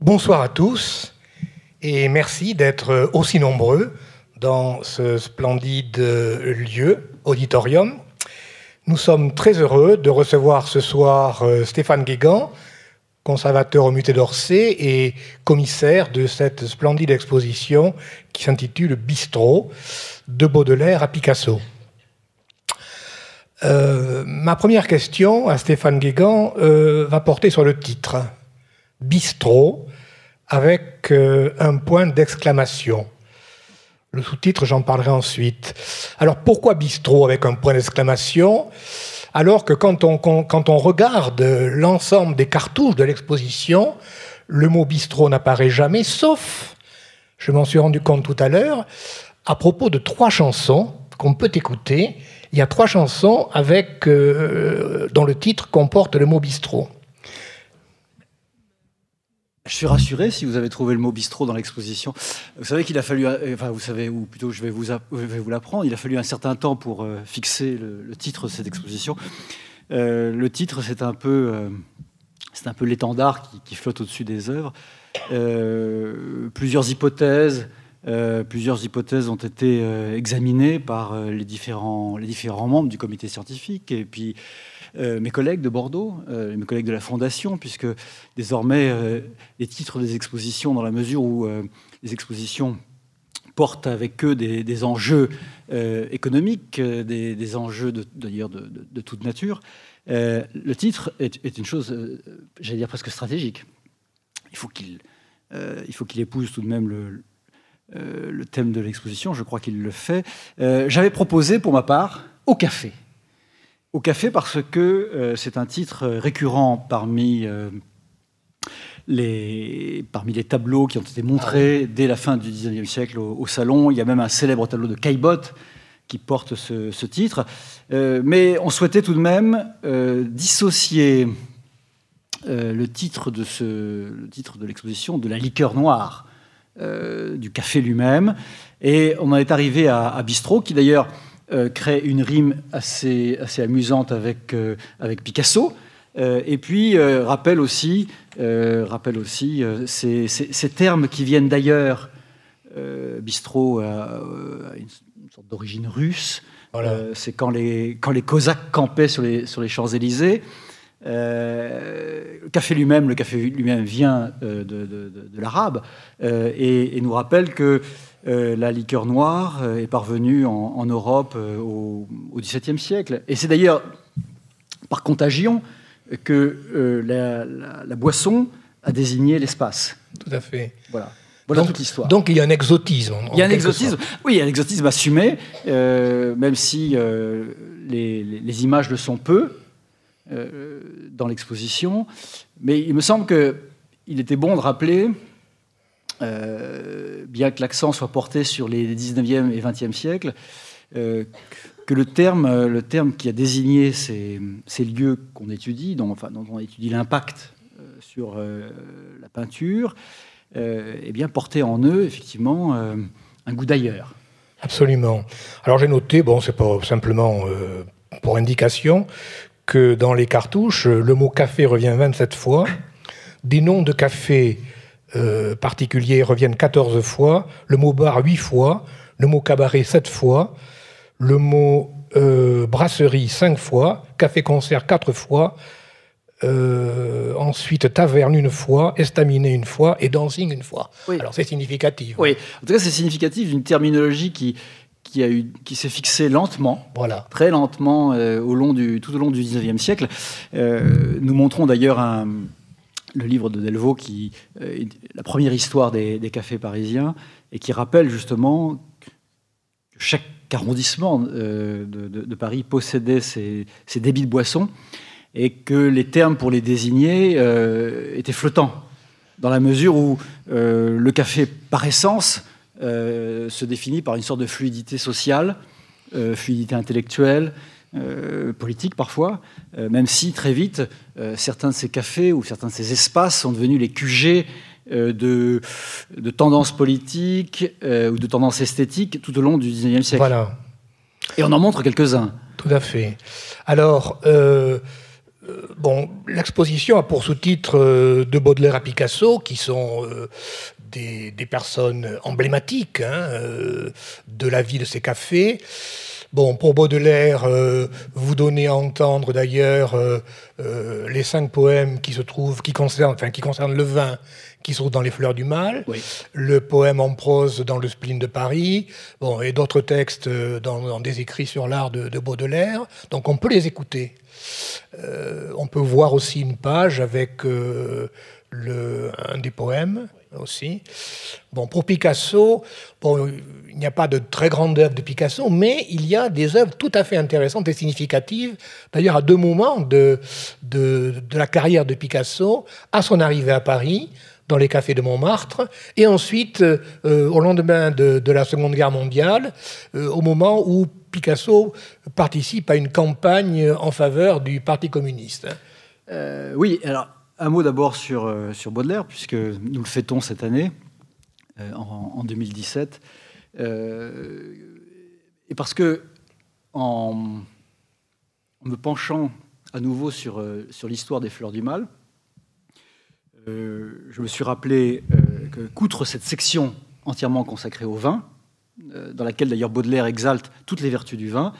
Bonsoir à tous et merci d'être aussi nombreux dans ce splendide lieu, auditorium. Nous sommes très heureux de recevoir ce soir euh, Stéphane Guégan, conservateur au Musée d'Orsay et commissaire de cette splendide exposition qui s'intitule Bistrot, de Baudelaire à Picasso. Euh, ma première question à Stéphane Guégan euh, va porter sur le titre. Bistrot, avec un point d'exclamation. Le sous-titre, j'en parlerai ensuite. Alors pourquoi bistrot avec un point d'exclamation? Alors que quand on, regarde l'ensemble des cartouches de l'exposition, le mot bistrot n'apparaît jamais, sauf, je m'en suis rendu compte tout à l'heure, à propos de trois chansons qu'on peut écouter. Il y a trois chansons euh, dont le titre comporte le mot bistrot. Je suis rassuré si vous avez trouvé le mot bistrot dans l'exposition. Vous savez qu'il a fallu, euh, enfin vous savez, ou plutôt je vais vous, vous l'apprendre, il a fallu un certain temps pour euh, fixer le, titre de cette exposition. Euh, le titre, c'est un peu, c'est un peu l'étendard qui, flotte au-dessus des œuvres. plusieurs hypothèses, plusieurs hypothèses ont été examinées par les différents, les différents membres du comité scientifique et puis euh, mes collègues de Bordeaux, euh, mes collègues de la Fondation, puisque désormais euh, les titres des expositions, dans la mesure où les expositions portent avec eux des, enjeux économiques, des, enjeux d'ailleurs de, toute nature, le titre est, une chose, j'allais dire presque stratégique. Il faut qu'il épouse tout de même le thème de l'exposition, je crois qu'il le fait. J'avais proposé pour ma part au café au café parce que euh, c'est un titre récurrent parmi, euh, les, parmi les tableaux qui ont été montrés ah dès la fin du XIXe siècle au, salon. Il y a même un célèbre tableau de Caillebotte qui porte ce, titre. Euh, mais on souhaitait tout de même dissocier le titre de, ce, le titre de l'exposition de la liqueur noire. du café lui-même. Et on en est arrivé à, à Bistrot, qui d'ailleurs euh, crée une rime assez, assez amusante avec, euh, avec Picasso. Euh, et puis rappelle aussi, rappelle aussi ces, ces, termes qui viennent d'ailleurs. bistrot a, une, sorte d'origine russe. C'est quand les, quand les Cosaques campaient sur les, sur les Champs-Élysées. le café lui-même, le café lui-même vient de, de, de, l'arabe et, et, nous rappelle que euh, la liqueur noire euh, est parvenue en, Europe euh, au, XVIIe siècle. Et c'est d'ailleurs par contagion que la, boisson a désigné l'espace. Tout à fait. Voilà. Voilà toute l'histoire. Donc il y a un exotisme. il y a un exotisme. Oui, il y a un exotisme assumé, même si les, images le sont peu dans l'exposition. Mais il me semble qu'il était bon de rappeler euh, bien que l'accent soit porté sur les 19e et 20e siècles, euh, que le terme, euh, le terme qui a désigné ces, lieux qu'on étudie, dont, enfin, dont on étudie l'impact sur la peinture, est bien porté en eux effectivement un goût d'ailleurs. Absolument. Alors j'ai noté, bon, c'est pas simplement pour indication, que dans les cartouches, le mot café revient 27 fois. Des noms de cafés euh, particuliers reviennent 14 fois, le mot bar 8 fois, le mot cabaret 7 fois, le mot euh, brasserie 5 fois, café-concert 4 fois, euh, ensuite taverne une fois, estaminet une fois et dancing une fois. Alors c'est significatif. Oui, en tout cas c'est significatif d'une terminologie qui, qui, a eu, qui s'est fixée lentement, voilà. très lentement au long du, tout au long du 19e siècle. nous montrons d'ailleurs un le livre de Delvaux, qui euh, est la première histoire des, cafés parisiens, et qui rappelle justement que chaque arrondissement euh, de, Paris possédait ses, débits de boissons, et que les termes pour les désigner euh, étaient flottants, dans la mesure où le café, par essence, se définit par une sorte de fluidité sociale, fluidité intellectuelle, euh, politique parfois, euh, même si très vite, euh, certains de ces cafés ou certains de ces espaces sont devenus les QG de, de, tendances politiques ou de tendances esthétiques tout au long du 19e siècle. Voilà. Et on en montre quelques-uns. Tout à fait. Alors, bon, l'exposition a pour sous-titre de Baudelaire à Picasso, qui sont des, personnes emblématiques hein, de la vie de ces cafés. Bon, pour Baudelaire, euh, vous donnez à entendre d'ailleurs euh, euh, les cinq poèmes qui se trouvent, qui concernent, enfin, qui concernent le vin, qui se trouvent dans Les Fleurs du Mal, le poème en prose dans Le Spleen de Paris, bon, et d'autres textes dans, des écrits sur l'art de, de, Baudelaire. Donc on peut les écouter. on peut voir aussi une page avec le, un des poèmes aussi. Bon, pour Picasso, bon, il n'y a pas de très grandes œuvres de Picasso, mais il y a des œuvres tout à fait intéressantes et significatives. D'ailleurs, à deux moments de, de, la carrière de Picasso, à son arrivée à Paris, dans les cafés de Montmartre, et ensuite, euh, au lendemain de, la Seconde Guerre mondiale, euh, au moment où Picasso participe à une campagne en faveur du Parti communiste. Euh, oui, alors un mot d'abord sur, euh, sur Baudelaire, puisque nous le fêtons cette année, euh, en, 2017. Euh, et parce que, en, me penchant à nouveau sur, sur l'histoire des fleurs du mal, je me suis rappelé que, qu'outre cette section entièrement consacrée au vin, dans laquelle d'ailleurs Baudelaire exalte toutes les vertus du vin,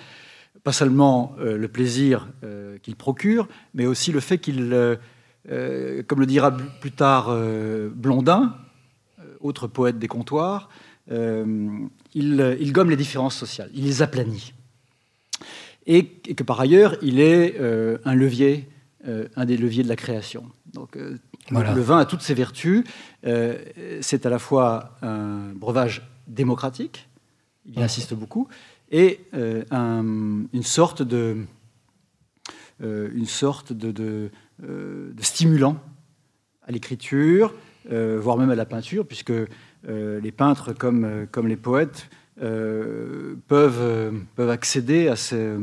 pas seulement le plaisir qu'il procure, mais aussi le fait qu'il euh, comme le dira plus tard euh, Blondin, euh, autre poète des comptoirs, il, gomme les différences sociales, il les aplanit. Et, que par ailleurs, il est un levier, un des leviers de la création. Donc, le vin a toutes ses vertus. c'est à la fois un breuvage démocratique, il y insiste beaucoup, et une sorte de, une sorte de euh, de stimulant à l'écriture, euh, voire même à la peinture, puisque euh, les peintres comme, comme les poètes peuvent, peuvent accéder à ces,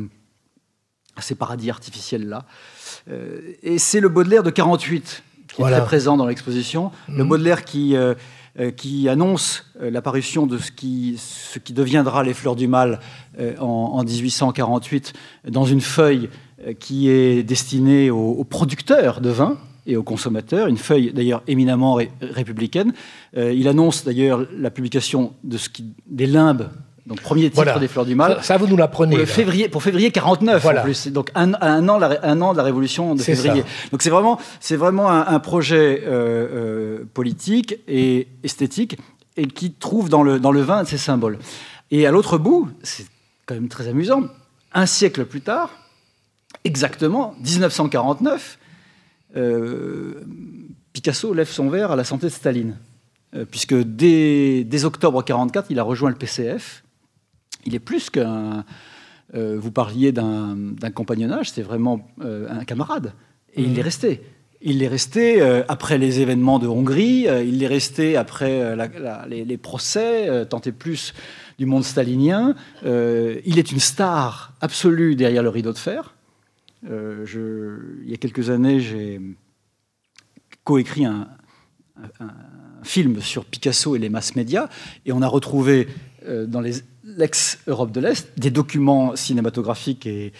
à ces paradis artificiels-là. et c'est le Baudelaire de 48 qui est très présent dans l'exposition. Le mhm. Baudelaire qui, qui annonce l'apparition de ce qui, ce qui deviendra les Fleurs du Mal en, en 1848 dans une feuille euh, qui est destinée aux, producteurs de vin et aux consommateurs, une feuille d'ailleurs éminemment républicaine. Euh, il annonce d'ailleurs la publication de ce qui, des limbes donc premier titre des Fleurs du Mal. Ça, vous nous l'apprenez. Pour, février, pour février 49 en plus. Donc un, un, an, un an de la Révolution de février. Donc c'est vraiment, vraiment un, projet euh, politique et esthétique et qui trouve dans le, dans le vin ses symboles. Et à l'autre bout, c'est quand même très amusant, un siècle plus tard, exactement 1949, euh, Picasso lève son verre à la santé de Staline, euh, puisque dès, octobre 1944, il a rejoint le PCF. Il est plus qu'un... Euh, vous parliez d'un compagnonnage, c'est vraiment un camarade. Et il mmh. est resté. Il est resté après les événements de Hongrie, il est resté après les, les, procès, tenté plus du monde stalinien. il est une star absolue derrière le rideau de fer. Euh, il y a quelques années, j'ai coécrit un, film sur Picasso et les masses médias, et on a retrouvé euh, dans l'ex-Europe de l'Est des documents cinématographiques et,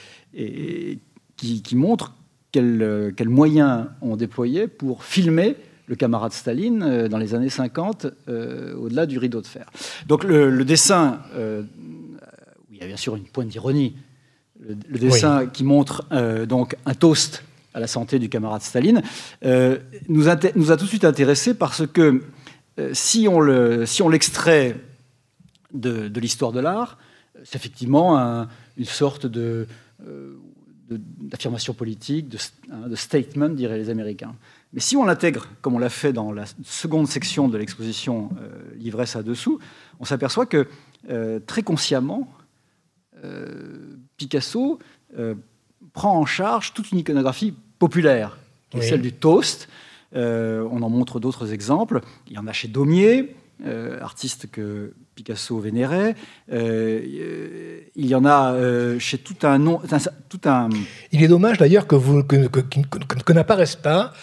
qui, montrent quels, quels, moyens on déployé pour filmer le camarade Staline euh, dans les années 50 au-delà du rideau de fer. Donc le, dessin, où il y a bien sûr une pointe d'ironie, le, dessin qui montre euh, donc un toast à la santé du camarade Staline, euh, nous, a, nous, a, tout de suite intéressés parce que euh, si on l'extrait si de, de l'histoire de l'art, c'est effectivement une sorte de, d'affirmation politique, de, hein, de, statement, diraient les Américains. Mais si on l'intègre, comme on l'a fait dans la seconde section de l'exposition L'ivresse à dessous, on s'aperçoit que très consciemment, Picasso euh, prend en charge toute une iconographie populaire, qui est celle du toast. Euh, on en montre d'autres exemples. Il y en a chez Daumier, euh, artiste que Picasso vénérait. il y en a chez tout un nom, tout un. Il est dommage d'ailleurs que vous que, que, n'apparaisse pas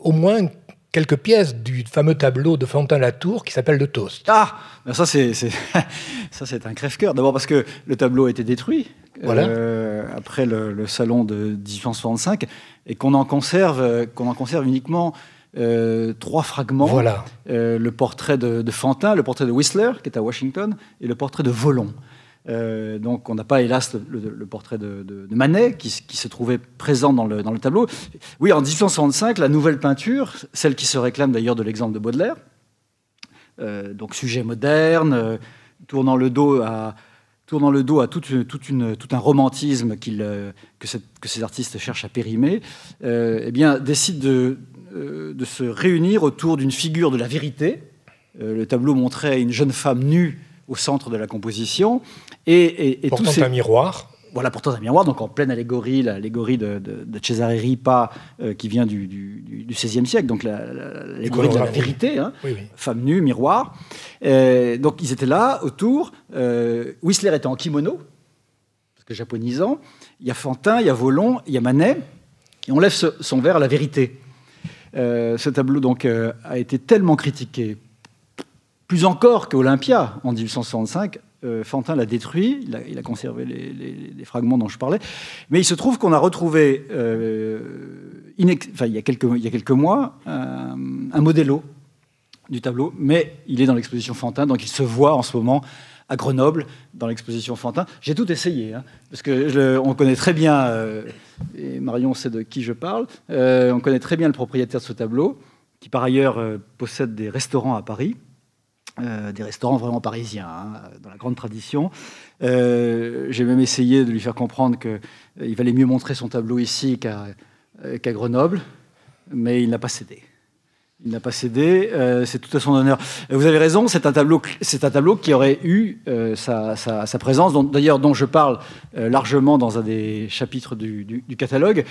au moins quelques pièces du fameux tableau de Fantin-Latour qui s'appelle Le Toast. Ah, ben ça c'est ça c'est un crève-cœur. D'abord parce que le tableau a été détruit euh, après le, salon de 1865 et qu'on en conserve qu'on en conserve uniquement euh, trois fragments. Voilà. Euh, le portrait de, de, Fantin, le portrait de Whistler, qui est à Washington, et le portrait de Volon. Euh, donc on n'a pas, hélas, le, portrait de, Manet qui, se trouvait présent dans le, tableau. Oui, en 1865, la nouvelle peinture, celle qui se réclame d'ailleurs de l'exemple de Baudelaire, euh, donc sujet moderne, euh, tournant le dos à, tout un romantisme que, ces artistes cherchent à périmer, eh bien, décide de, de, se réunir autour d'une figure de la vérité. le tableau montrait une jeune femme nue au centre de la composition. Et, et, portant un miroir. Voilà, portant un miroir, donc en pleine allégorie, l'allégorie de, de, Cesare Ripa, euh, qui vient du, du, XVIe siècle, donc l'allégorie de la vérité, hein. femme nue, miroir. donc ils étaient là, autour. Euh, Whistler était en kimono, parce que japonisant. Il y a Fantin, il y a Volon, il y a Manet, et on lève son verre à la vérité. Euh, ce tableau donc a été tellement critiqué plus encore qu'Olympia en 1865, euh, Fantin l'a détruit, il a, conservé les, fragments dont je parlais, mais il se trouve qu'on a retrouvé, euh, il, y a quelques, mois, un, un modello du tableau, mais il est dans l'exposition Fantin, donc il se voit en ce moment à Grenoble, dans l'exposition Fantin. J'ai tout essayé, hein, parce que on connaît très bien, euh, et Marion sait de qui je parle, on connaît très bien le propriétaire de ce tableau, qui par ailleurs possède des restaurants à Paris. Euh, des restaurants vraiment parisiens, hein, dans la grande tradition. Euh, j'ai même essayé de lui faire comprendre qu'il euh, valait mieux montrer son tableau ici qu'à Grenoble, mais il n'a pas cédé. Il n'a pas cédé, c'est tout à son honneur. Vous avez raison, c'est un tableau, un tableau qui aurait eu sa, présence, d'ailleurs dont je parle largement dans un des chapitres du, catalogue,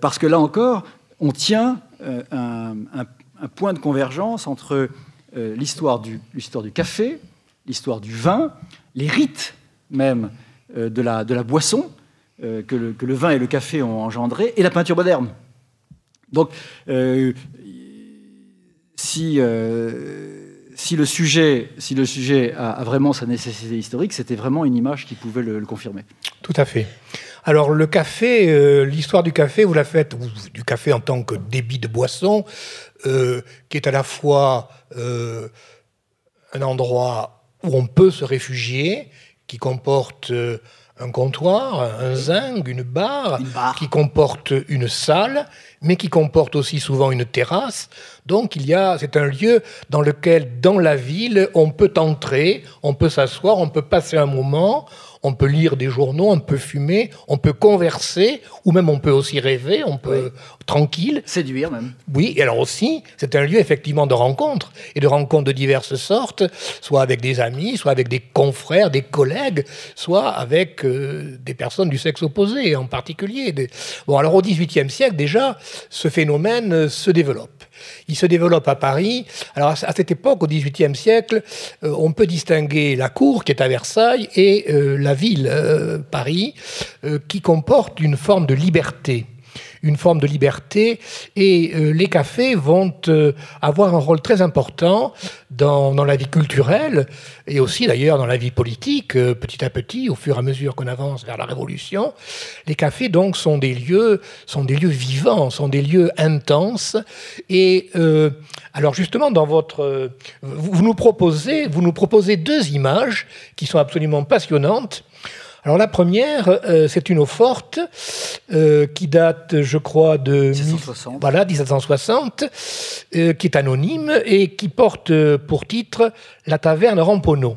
parce que là encore, on tient un point de convergence entre euh, l'histoire du, du, café, l'histoire du vin, les rites même euh, de, la, de, la, boisson euh, que, le, que, le, vin et le café ont engendré, et la peinture moderne. Donc, si, si, le sujet, si le sujet a, vraiment sa nécessité historique, c'était vraiment une image qui pouvait le, confirmer. Tout à fait. Alors le café, l'histoire du café, vous la faites, du café en tant que débit de boisson, euh, qui est à la fois euh, un endroit où on peut se réfugier, qui comporte euh, un comptoir, un zinc, une barre, qui comporte une salle, mais qui comporte aussi souvent une terrasse. Donc il y a, c'est un lieu dans lequel, dans la ville, on peut entrer, on peut s'asseoir, on peut passer un moment, on peut lire des journaux, on peut fumer, on peut converser, ou même on peut aussi rêver, on peut tranquille. Séduire même. Oui, et alors aussi, c'est un lieu effectivement de rencontres, et de rencontres de diverses sortes, soit avec des amis, soit avec des confrères, des collègues, soit avec euh, des personnes du sexe opposé en particulier. Bon, alors au XVIIIe siècle déjà, ce phénomène euh, se développe. Il se développe à Paris. Alors à cette époque, au XVIIIe siècle, euh, on peut distinguer la cour qui est à Versailles et euh, la ville, euh, Paris, qui comporte une forme de liberté une forme de liberté et euh, les cafés vont euh, avoir un rôle très important dans, dans, la vie culturelle et aussi d'ailleurs dans la vie politique euh, petit à petit au fur et à mesure qu'on avance vers la révolution. Les cafés donc sont des lieux sont des lieux vivants sont des lieux intenses et alors justement dans votre vous nous proposez vous nous proposez deux images qui sont absolument passionnantes alors la première, euh, c'est une eau forte euh, qui date, je crois, de 1760, voilà, 1760 euh, qui est anonyme et qui porte pour titre La taverne Ramponneau.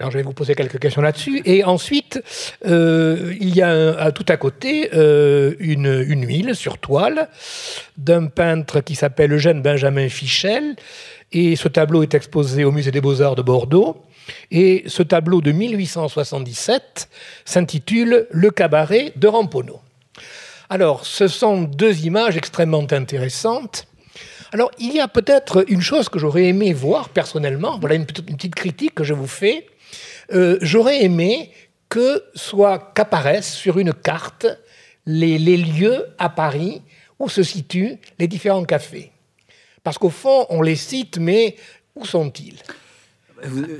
Alors je vais vous poser quelques questions là-dessus. Et ensuite, il y a tout à côté une, une, huile sur toile d'un peintre qui s'appelle Eugène Benjamin Fichel. Et ce tableau est exposé au Musée des Beaux-Arts de Bordeaux. Et ce tableau de 1877 s'intitule Le cabaret de Ramponneau. Alors, ce sont deux images extrêmement intéressantes. Alors, il y a peut-être une chose que j'aurais aimé voir personnellement, voilà une, petite critique que je vous fais. Euh, j'aurais aimé que soit qu'apparaissent sur une carte les lieux à Paris où se situent les différents cafés. Parce qu'au fond, on les cite, mais où sont-ils?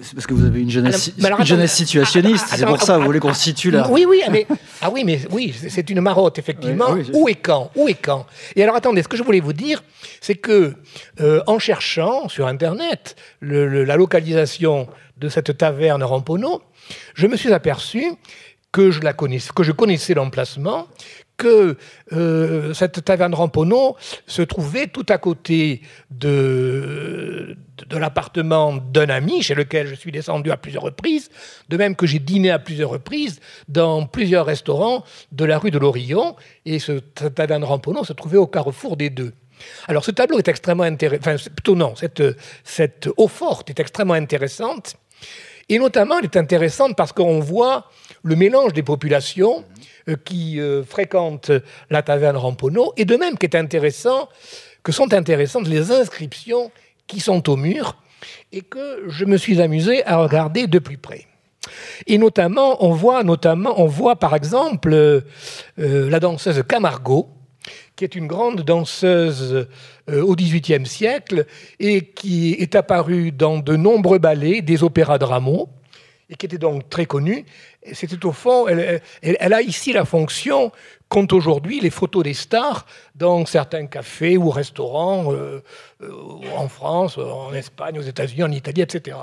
C'est parce que vous avez une jeunesse, jeunesse situationniste, c'est pour ça, vous voulez qu'on situe là. Oui, oui, mais, ah oui, mais oui, c'est une marotte, effectivement. où et quand Où et quand? Et alors attendez, ce que je voulais vous dire, c'est que euh, en cherchant sur Internet la localisation de cette taverne Rampono, je me suis aperçu que je, la connaissais, que je connaissais l'emplacement, que euh, cette taverne Rampono se trouvait tout à côté de, de l'appartement d'un ami chez lequel je suis descendu à plusieurs reprises, de même que j'ai dîné à plusieurs reprises dans plusieurs restaurants de la rue de l'Orillon, et ce, taverne Rampono se trouvait au carrefour des deux. Alors ce tableau est extrêmement intéressant, enfin plutôt non, cette, cette eau forte est extrêmement intéressante, et notamment elle est intéressante parce qu'on voit le mélange des populations euh, qui euh, fréquentent la taverne Rampono, et de même intéressant, que sont intéressantes les inscriptions qui sont au mur, et que je me suis amusé à regarder de plus près. Et notamment, on voit, notamment, on voit par exemple euh, la danseuse Camargo, qui est une grande danseuse au XVIIIe siècle et qui est apparue dans de nombreux ballets, des opéras de Rameau, et qui était donc très connue. C'était au fond, elle, a ici la fonction qu'ont aujourd'hui les photos des stars dans certains cafés ou restaurants euh, euh, en France, en Espagne, aux États-Unis, en Italie, etc.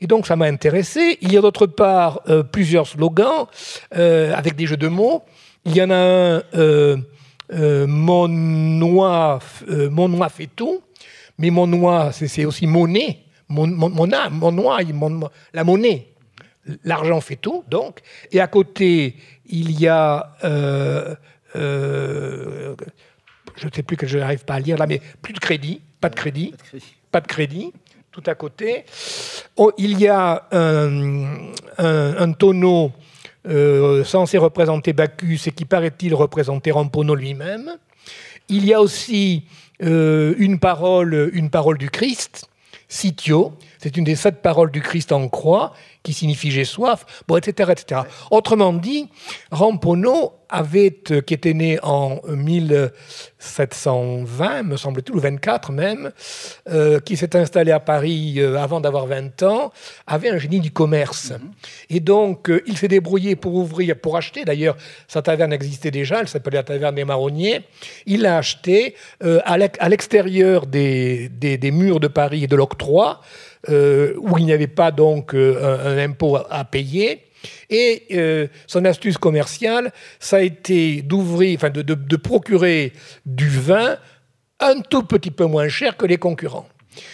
Et donc ça m'a intéressé. Il y a d'autre part euh, plusieurs slogans avec des jeux de mots. Il y en a un, mon noix, fait tout, mais mon noix, c'est aussi monnaie. Mon, mon, mon, mon noix, la monnaie l'argent fait tout, donc. Et à côté, il y a. Euh, euh, je ne sais plus que je n'arrive pas à lire là, mais plus de crédit, pas de crédit, pas de crédit, tout à côté. Oh, il y a un, tonneau euh, censé représenter Bacchus et qui paraît-il représenter Rampono lui-même. Il y a aussi une, parole, une parole du Christ, Sitio, c'est une des sept paroles du Christ en croix qui signifie j'ai soif, bon, etc., etc. Autrement dit, Rampono avait, euh, qui était né en 1720, me semble-t-il, ou 24 même, euh, qui s'est installé à Paris euh, avant d'avoir 20 ans, avait un génie du commerce. Mhm. Et donc, il s'est débrouillé pour ouvrir, pour acheter, d'ailleurs, sa taverne existait déjà, elle s'appelait la taverne des Marronniers, il l'a acheté à l'extérieur des, des, murs de Paris et de l'octroi, euh, où il n'y avait pas donc euh, un, impôt à, payer. Et euh, son astuce commerciale, ça a été d'ouvrir, enfin de, de, procurer du vin un tout petit peu moins cher que les concurrents.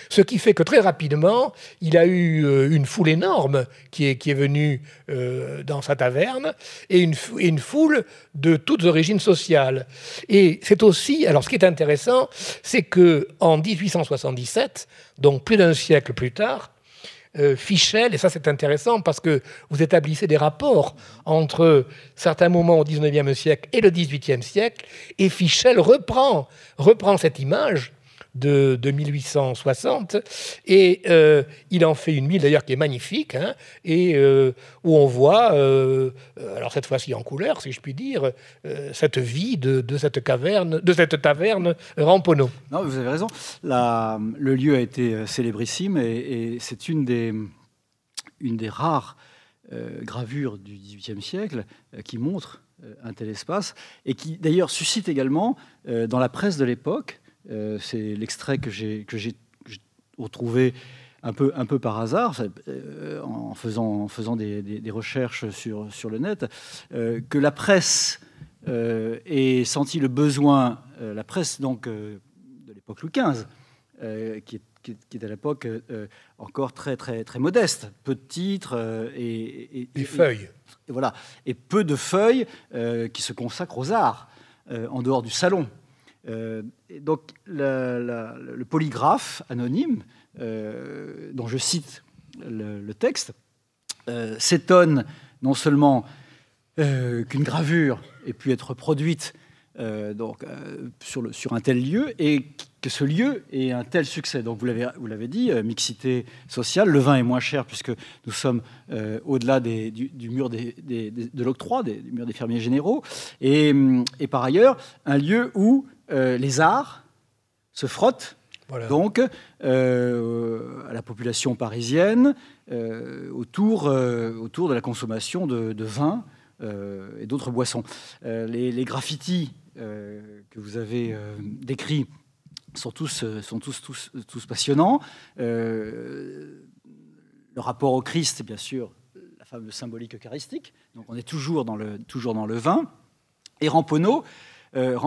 Ce qui fait que très rapidement, il a eu euh, une foule énorme qui est, qui est venue euh, dans sa taverne et une, foule de toutes origines sociales. Et c'est aussi, alors ce qui est intéressant, c'est que en 1877, donc plus d'un siècle plus tard, euh, Fichel, et ça c'est intéressant parce que vous établissez des rapports entre certains moments au 19e siècle et le 18e siècle, et Fichel reprend, reprend cette image de, 1860. Et euh, il en fait une mille d'ailleurs qui est magnifique, hein, et euh, où on voit, euh, alors cette fois-ci en couleur, si je puis dire, cette vie de, cette caverne, de cette taverne Rampono. Non, vous avez raison. le lieu a été célébrissime et, c'est une des, une des rares gravures du XVIIIe siècle qui montre un tel espace et qui d'ailleurs suscite également dans la presse de l'époque euh, c'est l'extrait que j'ai retrouvé un peu, un peu par hasard, euh, en faisant, en faisant des, recherches sur, sur le net, euh, que la presse ait senti le besoin, la presse donc de l'époque Louis XV, qui est qui est à l'époque encore très, très, très modeste. Peu de titres et, feuilles. Et, voilà. Et peu de feuilles qui se consacrent aux arts, en dehors du salon. Euh, donc le polygraphe anonyme, euh, dont je cite le, texte, euh, s'étonne non seulement qu'une gravure ait pu être produite donc, sur, sur, un tel lieu et que ce lieu ait un tel succès. Donc vous l'avez dit, mixité sociale, le vin est moins cher puisque nous sommes au-delà du, du, mur des, de l'octroi, du mur des fermiers généraux, et, et, par ailleurs un lieu où euh, les arts se frottent Donc, euh, à la population parisienne, euh, autour, autour de la consommation de, vin et d'autres boissons. Les, graffitis que vous avez décrits sont tous, tous passionnants. le rapport au Christ, bien sûr, la fameuse symbolique eucharistique. Donc on est toujours dans le, vin. Et Ramponneau, euh,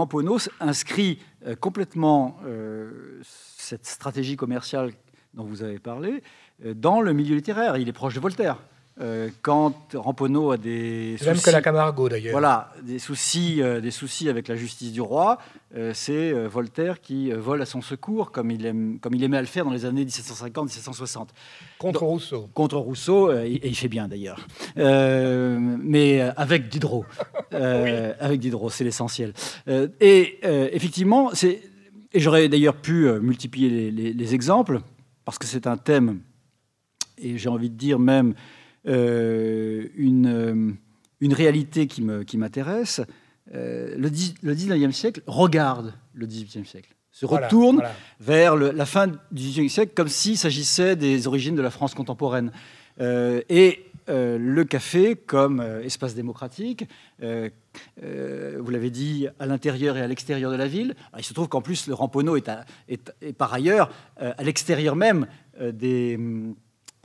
inscrit euh, complètement euh, cette stratégie commerciale dont vous avez parlé euh, dans le milieu littéraire. Il est proche de Voltaire. Euh, quand Ramponneau a des soucis, même que la Camargo d'ailleurs. Voilà, des soucis, euh, des soucis avec la justice du roi, euh, c'est Voltaire qui vole à son secours, comme il, aime, comme il aimait à le faire dans les années 1750-1760. Contre Rousseau. Contre Rousseau, et, il fait bien d'ailleurs. mais avec Diderot. Avec Diderot, c'est l'essentiel. et effectivement, c'est, et j'aurais d'ailleurs pu multiplier les, les exemples, parce que c'est un thème, et j'ai envie de dire même une, euh, une, réalité qui m'intéresse. Qui euh, le, le 19e siècle regarde le 18e siècle se retourne vers la fin du XVIIIe siècle comme s'il s'agissait des origines de la France contemporaine. et le café comme espace démocratique, vous l'avez dit, à l'intérieur et à l'extérieur de la ville. il se trouve qu'en plus, le Ramponneau est, est, par ailleurs à l'extérieur même des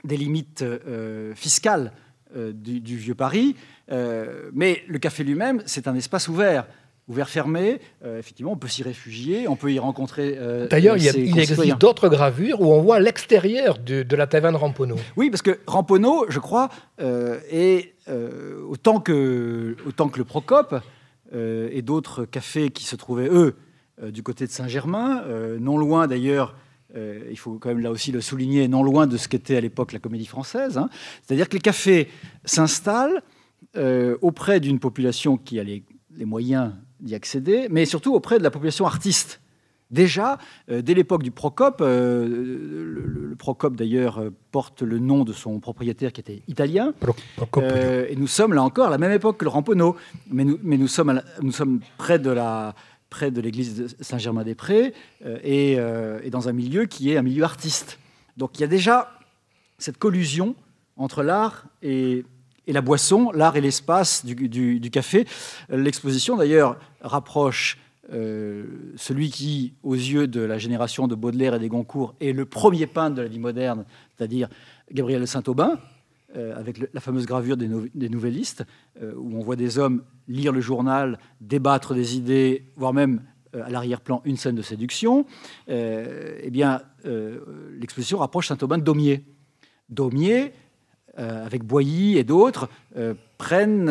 des limites euh, fiscales euh, du, vieux Paris, euh, mais le café lui-même, c'est un espace ouvert. Ouvert fermé, effectivement, on peut s'y réfugier, on peut y rencontrer. D'ailleurs, il, il, existe d'autres gravures où on voit l'extérieur de, la taverne Ramponneau. Oui, parce que Ramponneau, je crois, est autant, que, autant que le Procope et d'autres cafés qui se trouvaient, eux, du côté de Saint-Germain, non loin d'ailleurs euh, il faut quand même là aussi le souligner, non loin de ce qu'était à l'époque la comédie française. Hein. C'est-à-dire que les cafés s'installent euh, auprès d'une population qui a les, moyens d'y accéder, mais surtout auprès de la population artiste. Déjà, euh, dès l'époque du Procope, le, Procope d'ailleurs porte le nom de son propriétaire qui était italien, et nous sommes là encore à la même époque que le Ramponneau, mais nous, mais nous, sommes, nous sommes près de la, près de l'église de Saint-Germain-des-Prés euh, euh, et, dans un milieu qui est un milieu artiste. Donc il y a déjà cette collusion entre l'art et, la boisson, l'art et l'espace du, café. L'exposition d'ailleurs rapproche euh, celui qui, aux yeux de la génération de Baudelaire et des Goncourt, est le premier peintre de la vie moderne, c'est-à-dire Gabriel Saint-Aubin, euh, avec la fameuse gravure des, des nouvellistes, euh, où on voit des hommes lire le journal, débattre des idées, voire même euh, à l'arrière-plan une scène de séduction, eh bien, l'exposition rapproche Saint-Aubin de Daumier. Daumier, avec Boilly et d'autres, prennent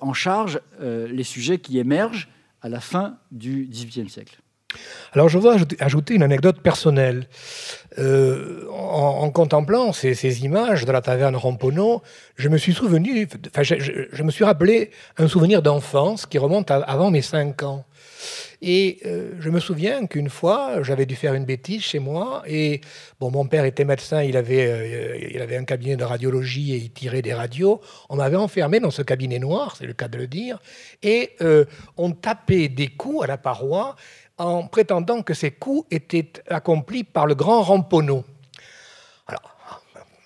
en charge les sujets qui émergent à la fin du XVIIIe siècle. Alors je veux ajouter une anecdote personnelle. Euh, en, contemplant ces, images de la taverne Ramponneau, je me suis souvenu, enfin, je, me suis rappelé un souvenir d'enfance qui remonte avant mes cinq ans. Et euh, je me souviens qu'une fois, j'avais dû faire une bêtise chez moi. Et bon, mon père était médecin, il avait, euh, il avait un cabinet de radiologie et il tirait des radios. On m'avait enfermé dans ce cabinet noir, c'est le cas de le dire. Et on tapait des coups à la paroi en prétendant que ces coups étaient accomplis par le grand Ramponneau. Alors,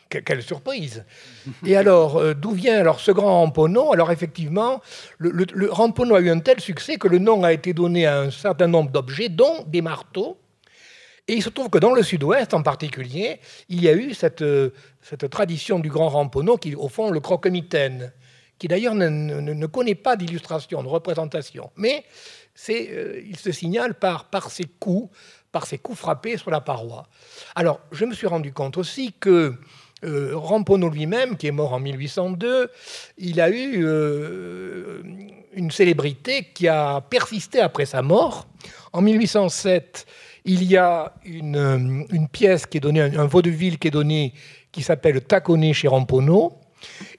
quelle surprise Et alors, euh, d'où vient alors ce grand Ramponneau? Alors effectivement, le, le, a eu un tel succès que le nom a été donné à un certain nombre d'objets, dont des marteaux. Et il se trouve que dans le sud-ouest en particulier, il y a eu cette, cette tradition du grand Ramponneau, qui au fond le croque-mitaine, qui d'ailleurs ne, connaît pas d'illustration, de représentation. Mais euh, il se signale par, ses coups, par ses coups frappés sur la paroi. Alors, je me suis rendu compte aussi que euh, Ramponneau lui-même, qui est mort en 1802, il a eu euh, une célébrité qui a persisté après sa mort. En 1807, il y a une, pièce qui est donnée, un, vaudeville qui est donné, qui s'appelle Taconné chez Ramponneau.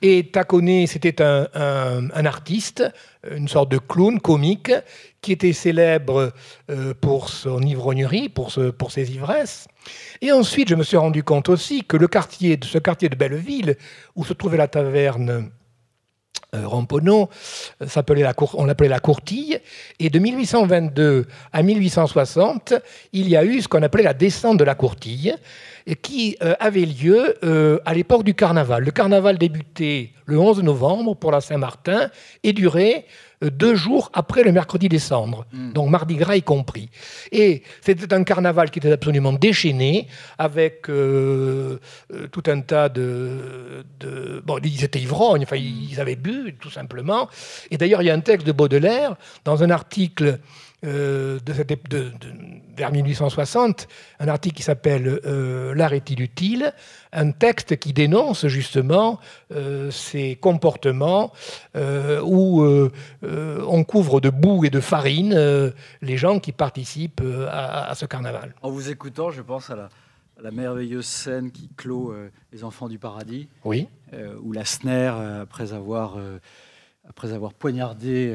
Et Taconné, c'était un, artiste, une sorte de clown comique, qui était célèbre euh, pour son ivrognerie, pour, ses ivresses. Et ensuite, je me suis rendu compte aussi que le quartier, ce quartier de Belleville, où se trouvait la taverne euh, Ramponneau, s'appelait la on l'appelait la courtille. Et de 1822 à 1860, il y a eu ce qu'on appelait la descente de la courtille, qui avait lieu à l'époque du carnaval. Le carnaval débutait le 11 novembre pour la Saint-Martin et durait euh, deux jours après le mercredi cendres, hmm. donc Mardi Gras y compris. Et c'était un carnaval qui était absolument déchaîné, avec euh, euh, tout un tas de, Bon, ils étaient ivrognes, enfin, ils avaient bu, tout simplement. Et d'ailleurs, il y a un texte de Baudelaire, dans un article euh, de, cette, de, vers 1860, un article qui s'appelle euh, L'art est-il utile? Un texte qui dénonce justement euh, ces comportements où on couvre de boue et de farine les gens qui participent à, ce carnaval. En vous écoutant, je pense à la, merveilleuse scène qui clôt Les Enfants du Paradis, oui. où la snare, après avoir, après avoir poignardé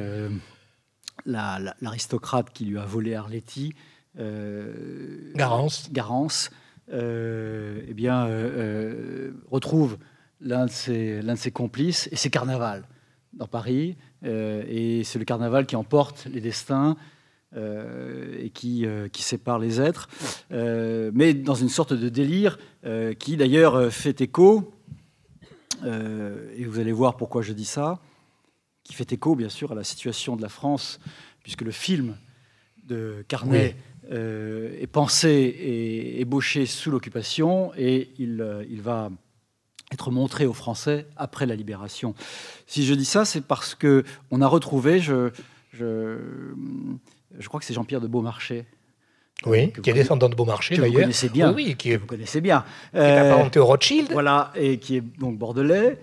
l'aristocrate qui lui a volé Arletty, euh, Garance, Garance euh, eh bien, euh, retrouve l'un de, ses, de ses complices, et c'est Carnaval dans Paris, et c'est le Carnaval qui emporte les destins. et qui, qui, sépare les êtres, mais dans une sorte de délire qui d'ailleurs fait écho, et vous allez voir pourquoi je dis ça, qui fait écho, bien sûr, à la situation de la France, puisque le film de Carnet euh, est pensé et ébauché sous l'occupation, et il, euh, il, va être montré aux Français après la libération. Si je dis ça, c'est parce que on a retrouvé, je, je, je crois que c'est Jean-Pierre de Beaumarchais, oui, qui est descendant de Beaumarchais d'ailleurs. Vous connaissez bien. Oui, qui est, vous connaissez bien. Qui est apparenté au Rothschild. Voilà, et qui est donc bordelais,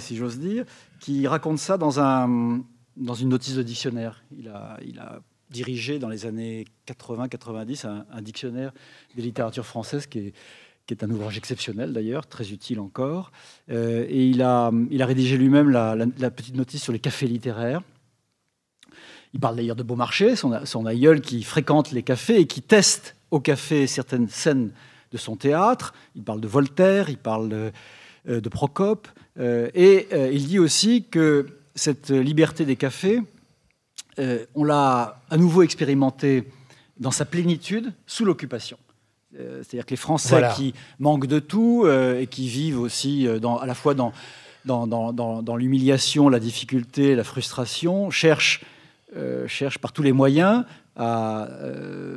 si j'ose dire qui raconte ça dans, un, dans une notice de dictionnaire. Il a, il a dirigé dans les années 80-90 un, dictionnaire des littératures françaises qui est, qui est un ouvrage exceptionnel d'ailleurs, très utile encore. Euh, et il a, il a rédigé lui-même la, petite notice sur les cafés littéraires. Il parle d'ailleurs de Beaumarchais, son, son aïeul qui fréquente les cafés et qui teste au café certaines scènes de son théâtre. Il parle de Voltaire, il parle de, de Procope. Euh, et euh, il dit aussi que cette liberté des cafés, on l'a à nouveau expérimentée dans sa plénitude sous l'occupation. C'est-à-dire que les Français qui manquent de tout et qui vivent aussi dans, à la fois dans, dans, dans, dans l'humiliation, la difficulté, la frustration, cherchent, cherchent par tous les moyens à,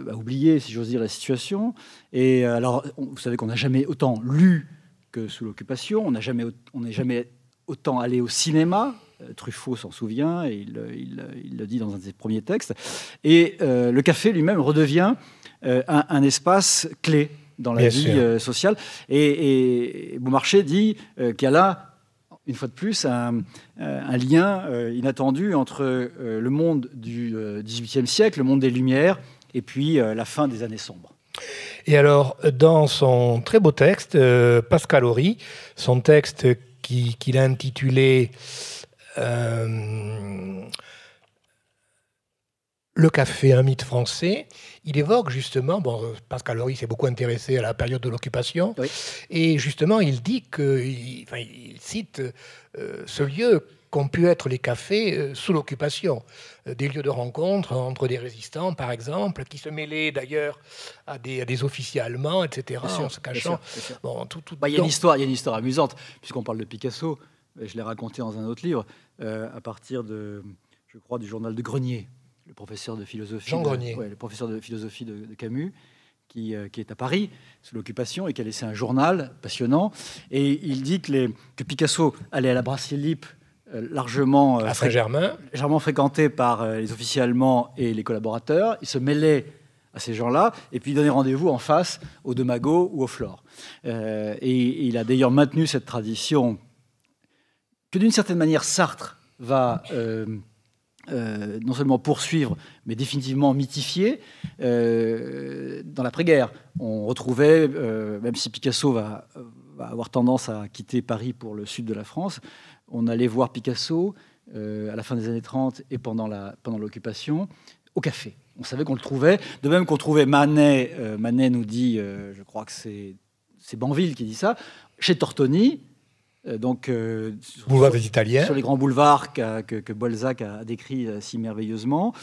à oublier, si j'ose dire, la situation. Et alors, vous savez qu'on n'a jamais autant lu sous l'occupation. On n'est jamais, jamais autant allé au cinéma. Euh, Truffaut s'en souvient et il, il, le dit dans un de ses premiers textes. Et euh, le café lui-même redevient euh, un, espace clé dans la vie sociale. Et, et, Beaumarchais dit qu'il y a là, une fois de plus, un, un lien inattendu entre le monde du XVIIIe siècle, le monde des Lumières, et puis la fin des années sombres. Et alors, dans son très beau texte, euh, Pascal Horry, son texte qu'il a intitulé euh, Le café, un mythe français, il évoque justement, bon, Pascal Horry s'est beaucoup intéressé à la période de l'occupation, et justement, il dit que, enfin, il cite euh, ce lieu qu'ont pu être les cafés euh, sous l'occupation. Euh, des lieux de rencontre entre des résistants, par exemple, qui se mêlaient d'ailleurs à des, des, officiers allemands, etc., en se cachant. Bon, tout, bah, il, y a une histoire, il y a une histoire amusante, puisqu'on parle de Picasso, je l'ai raconté dans un autre livre, euh, à partir de, je crois, du journal de Grenier, le professeur de philosophie. Jean Grenier. le professeur de philosophie de, Camus. Qui, qui, est à Paris sous l'occupation et qui a laissé un journal passionnant. Et il dit que, les, que Picasso allait à la Brasserie Lippe euh, largement, euh, fréquenté par euh, les officiers allemands et les collaborateurs. Il se mêlait à ces gens-là et puis il donnait rendez-vous en face au De Mago ou au Flore. et, il a d'ailleurs maintenu cette tradition que d'une certaine manière Sartre va non seulement poursuivre, mais définitivement mythifier. dans l'après-guerre, on retrouvait, même si Picasso va, va, avoir tendance à quitter Paris pour le sud de la France, on allait voir Picasso euh, à la fin des années 30 et pendant l'occupation pendant au café. On savait qu'on le trouvait. De même qu'on trouvait Manet, euh, Manet nous dit, euh, je crois que c'est Banville qui dit ça, chez Tortoni, donc, boulevard des Italiens. Sur les grands boulevards que, que, Balzac a décrit si merveilleusement,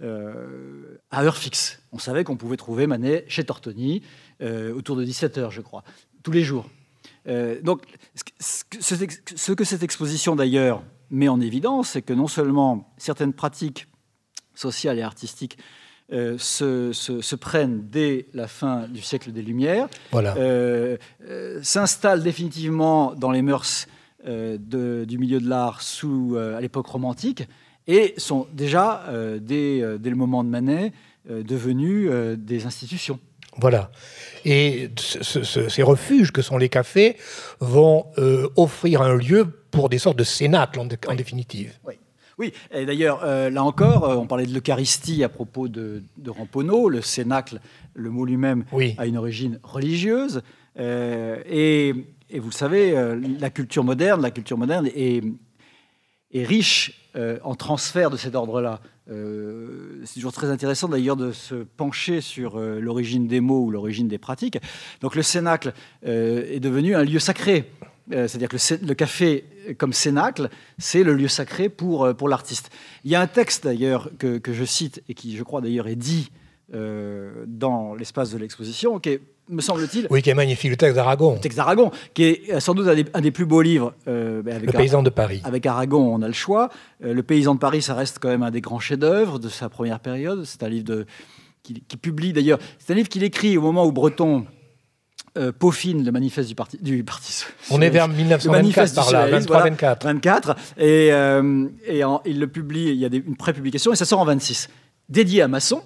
à heure fixe. On savait qu'on pouvait trouver Manet chez Tortoni, autour de 17h, je crois, tous les jours. Donc, ce que cette exposition, d'ailleurs, met en évidence, c'est que non seulement certaines pratiques sociales et artistiques euh, se, prennent dès la fin du siècle des Lumières, euh, euh, s'installent définitivement dans les mœurs du milieu de l'art sous à l'époque romantique et sont déjà dès, le moment de Manet devenus des institutions. Voilà. Et ces refuges que sont les cafés vont offrir un lieu pour des sortes de cénacles en, définitive. Oui. Oui, et d'ailleurs, euh, là encore, euh, on parlait de l'Eucharistie à propos de, de Ramponneau. Le cénacle, le mot lui-même, a une origine religieuse. Euh, et, vous le savez, la culture moderne, la culture moderne est, est riche en transfert de cet ordre-là. C'est toujours très intéressant d'ailleurs de se pencher sur l'origine des mots ou l'origine des pratiques. Donc le cénacle est devenu un lieu sacré. C'est-à-dire que le, café comme cénacle, c'est le lieu sacré pour, euh, pour l'artiste. Il y a un texte d'ailleurs que, que, je cite et qui, je crois d'ailleurs, est dit euh, dans l'espace de l'exposition, qui est, me semble-t-il. Oui, qui est magnifique, le texte d'Aragon. Le texte d'Aragon, qui est euh, sans doute un des, plus beaux livres. Ben, avec le Paysan de Paris. Avec Aragon, on a le choix. le Paysan de Paris, ça reste quand même un des grands chefs-d'œuvre de sa première période. C'est un livre de, qui, qui publie d'ailleurs. C'est un livre qu'il écrit au moment où Breton euh, peaufine le manifeste du parti. Du parti On est vers 1924 par là, 23-24. 24. Et, euh, et il le publie, il y a des, une prépublication et ça sort en 26. Dédié à Masson,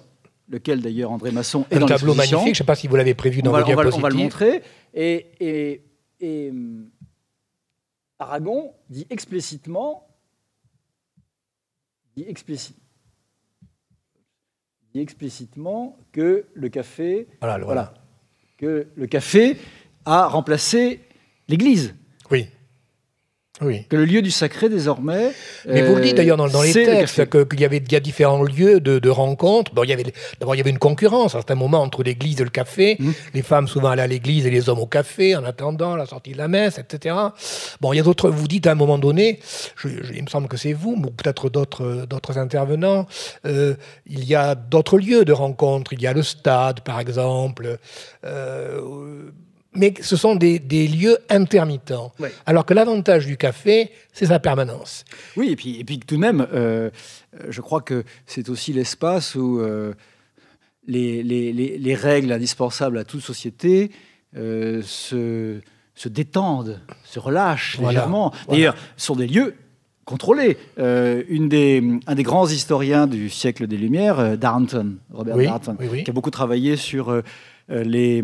lequel d'ailleurs André Masson est un tableau magnifique, je ne sais pas si vous l'avez prévu dans vos diapositives. On va, le montrer. Et, et, et Aragon dit explicitement, dit, explicite, dit explicitement que le café. Voilà, voilà que le café a remplacé l'Église. Oui. Oui. Que le lieu du sacré, désormais. Mais vous le dites d'ailleurs dans, les textes, qu'il y avait y a différents lieux de, de rencontres. Bon, il y avait, d'abord, il y avait une concurrence à un moment entre l'église et le café. Mmh. Les femmes souvent allaient à l'église et les hommes au café en attendant la sortie de la messe, etc. Bon, il y a d'autres. Vous dites à un moment donné, il me semble que c'est vous, ou peut-être d'autres, d'autres intervenants, euh, il y a d'autres lieux de rencontres. Il y a le stade, par exemple. Euh, mais ce sont des, lieux intermittents. Alors que l'avantage du café, c'est sa permanence. Oui, et puis, et puis tout de même, euh, je crois que c'est aussi l'espace où euh, les, les, règles indispensables à toute société euh, se, se, détendent, se relâchent légèrement. D'ailleurs, ce sont des lieux contrôlés. une des, un des grands historiens du siècle des Lumières, Darnton, Robert Darnton, qui a beaucoup travaillé sur les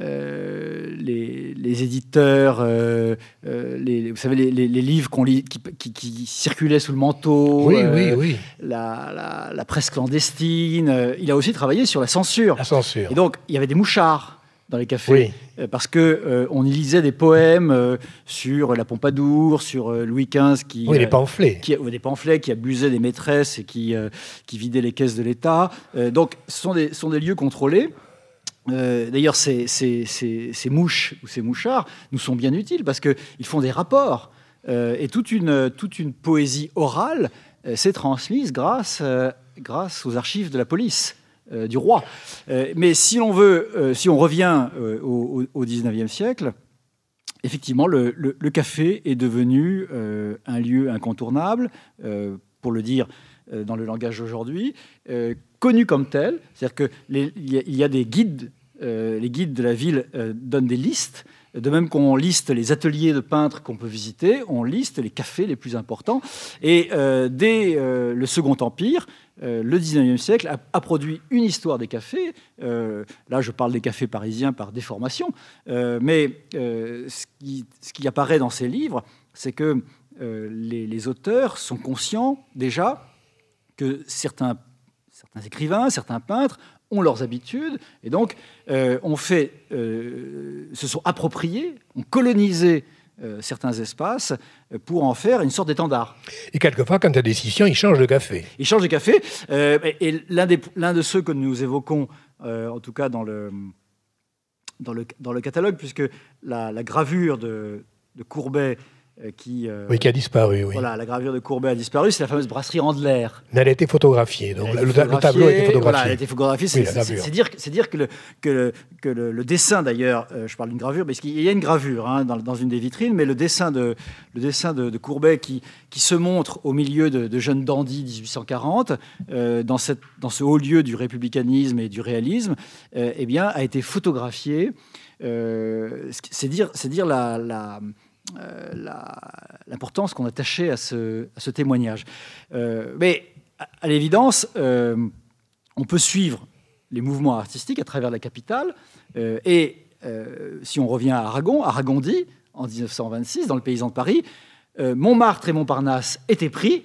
euh, les, éditeurs, euh, euh, les, vous savez, les, livres qu'on lit, qui, circulaient sous le manteau, oui, oui, oui. La, la, presse clandestine. il a aussi travaillé sur la censure. La censure. Et donc, il y avait des mouchards dans les cafés, parce que on y lisait des poèmes sur la Pompadour, sur Louis XV, qui oui, des pamphlets, qui, des pamphlets qui abusaient des maîtresses et qui qui vidaient les caisses de l'État. donc, ce sont des, sont des lieux contrôlés. Euh, d'ailleurs, ces, mouches ou ces mouchards nous sont bien utiles parce qu'ils font des rapports. Euh, et toute une, poésie orale euh, s'est transmise grâce, aux archives de la police. du roi. mais si on veut, si on revient au, 19e siècle, effectivement, le, café est devenu un lieu incontournable, pour le dire dans le langage d'aujourd'hui, connu comme tel. C'est-à-dire qu'il y, a des guides les guides de la ville euh, donnent des listes. De même qu'on liste les ateliers de peintres qu'on peut visiter, on liste les cafés les plus importants. Et euh, dès le Second Empire, le 19e siècle a, produit une histoire des cafés. là, je parle des cafés parisiens par déformation. mais ce qui, apparaît dans ces livres, c'est que les, auteurs sont conscients déjà que certains écrivains, certains peintres ont leurs habitudes, et donc euh, on fait, euh, se sont appropriés, ont colonisé euh, certains espaces pour en faire une sorte d'étendard. Et quelquefois, quand il y a décision, ils changent de café. Ils changent de café, et l'un de ceux que nous évoquons, en tout cas dans le, dans le, dans le catalogue, puisque la, gravure de, de Courbet qui, euh, oui, qui a disparu. Oui. Voilà, la gravure de Courbet a disparu. C'est la fameuse brasserie Andler. Mais elle a été photographiée. Donc le, tableau a été photographié. Voilà, elle a été photographiée. c'est dire, dire, que le, que que le, dessin, d'ailleurs, euh, je parle d'une gravure, parce qu'il y a une gravure hein, dans, dans, une des vitrines, mais le dessin de, le dessin de, Courbet qui, qui se montre au milieu de, jeunes dandys 1840, dans, cette, dans ce haut lieu du républicanisme et du réalisme, eh bien, a été photographié. c'est dire, dire la, la euh, l'importance qu'on attachait à ce, à ce témoignage. Euh, mais à, l'évidence, euh, on peut suivre les mouvements artistiques à travers la capitale. et si on revient à Aragon, Aragon dit, en 1926, dans Le Paysan de Paris, Montmartre et Montparnasse étaient pris,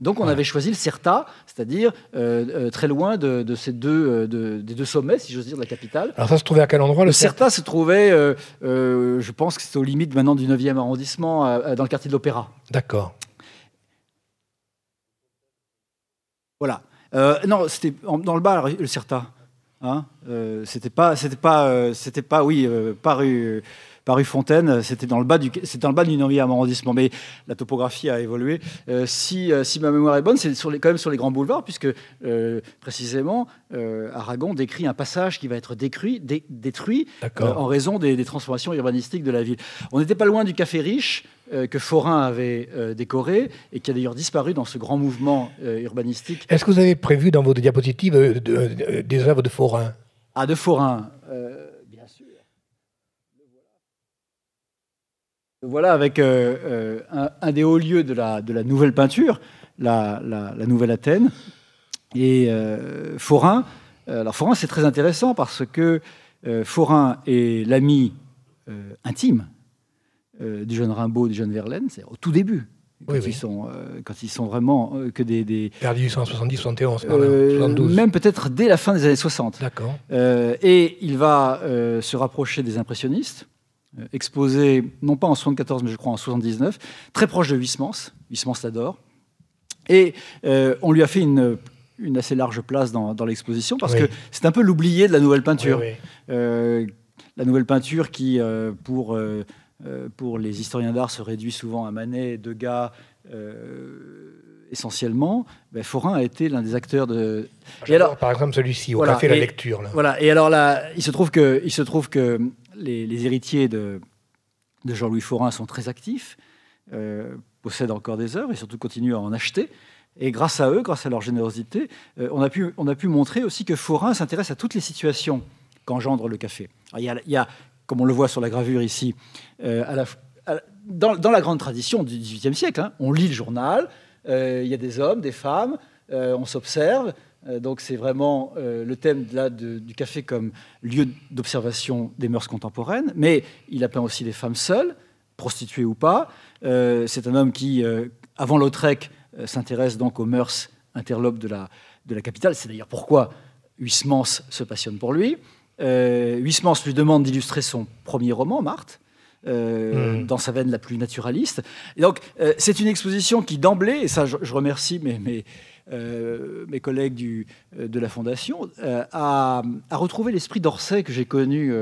donc on avait choisi le Certa, c'est-à-dire euh, euh, très loin de, ces deux, euh, des deux sommets, si j'ose dire, de la capitale. Alors ça se trouvait à quel endroit Le, Certa se trouvait, je pense que c'était aux limites maintenant du 9e arrondissement, dans le quartier de l'Opéra. D'accord. Voilà. non, c'était dans le bas, le Certa. Hein c'était pas, c'était pas, c'était pas, oui, pas rue rue Fontaine, c'était dans le bas du, c'était dans le bas du 9e arrondissement. Mais la topographie a évolué. Euh, si, euh, si ma mémoire est bonne, c'est sur les, quand même sur les grands boulevards, puisque euh, précisément Aragon décrit un passage qui va être détruit, détruit en raison des, transformations urbanistiques de la ville. On n'était pas loin du Café Riche que Forain avait décoré et qui a d'ailleurs disparu dans ce grand mouvement urbanistique. Est-ce que vous avez prévu dans vos diapositives des œuvres de Forain? Ah, de Forain. Voilà avec euh, euh, un, des hauts lieux de la, de la nouvelle peinture, la, la, Nouvelle Athènes. Et euh, Forain, alors Forain c'est très intéressant parce que Forain est l'ami intime du jeune Rimbaud, du jeune Verlaine, c'est au tout début. Quand, Ils sont, quand ils sont vraiment que des. des Vers 1870, 71, 72. Même peut-être dès la fin des années 60. D'accord. et il va se rapprocher des impressionnistes. Euh, exposé, non pas en 74, mais je crois en 79, très proche de Huysmans. Huysmans l'adore. Et euh, on lui a fait une, une assez large place dans, l'exposition parce que c'est un peu l'oublié de la nouvelle peinture. Euh, la nouvelle peinture qui, pour, pour les historiens d'art, se réduit souvent à Manet, Degas, essentiellement, ben, Forain a été l'un des acteurs de. Et alors, par exemple, celui-ci, au café La Lecture. Voilà. Et alors là, il se trouve que, il se trouve que les, héritiers de, Jean-Louis Forain sont très actifs, euh, possèdent encore des œuvres et surtout continuent à en acheter. Et grâce à eux, grâce à leur générosité, euh, on, a pu, montrer aussi que Forain s'intéresse à toutes les situations qu'engendre le café. il, y a, comme on le voit sur la gravure ici, euh, dans, la grande tradition du XVIIIe siècle, hein, on lit le journal, il y a des hommes, des femmes, on s'observe, donc c'est vraiment euh, le thème là, du café comme lieu d'observation des mœurs contemporaines, mais il a peint aussi des femmes seules, prostituées ou pas. Euh, c'est un homme qui, avant Lautrec, s'intéresse donc aux mœurs interlopes de la, de la capitale. C'est d'ailleurs pourquoi Huysmans se passionne pour lui. Huysmans lui demande d'illustrer son premier roman, Marthe. Mmh. dans sa veine la plus naturaliste. Et donc, c'est une exposition qui, d'emblée, et ça, je, remercie mes, mes, euh, mes collègues du, euh, de la Fondation, euh, à, retrouver l'esprit d'Orsay que j'ai connu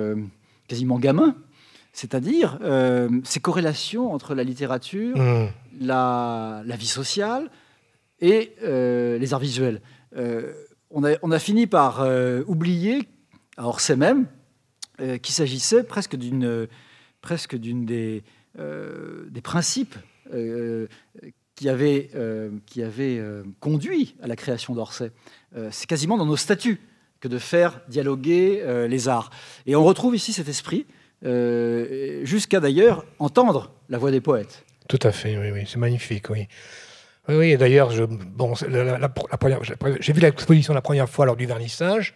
quasiment gamin, c'est-à-dire ces corrélations entre la littérature, mmh. la, vie sociale et les arts visuels. On a, on, a, fini par oublier, à Orsay même, qu'il s'agissait presque d'une presque d'une des, des principes qui avait, euh, qui avait euh, conduit à la création d'Orsay. Euh, c'est quasiment dans nos statuts que de faire dialoguer les arts. Et on retrouve ici cet esprit, jusqu'à d'ailleurs entendre la voix des poètes. Tout à fait, oui, c'est magnifique, oui. Oui, oui d'ailleurs, bon, j'ai vu l'exposition la première fois lors du vernissage.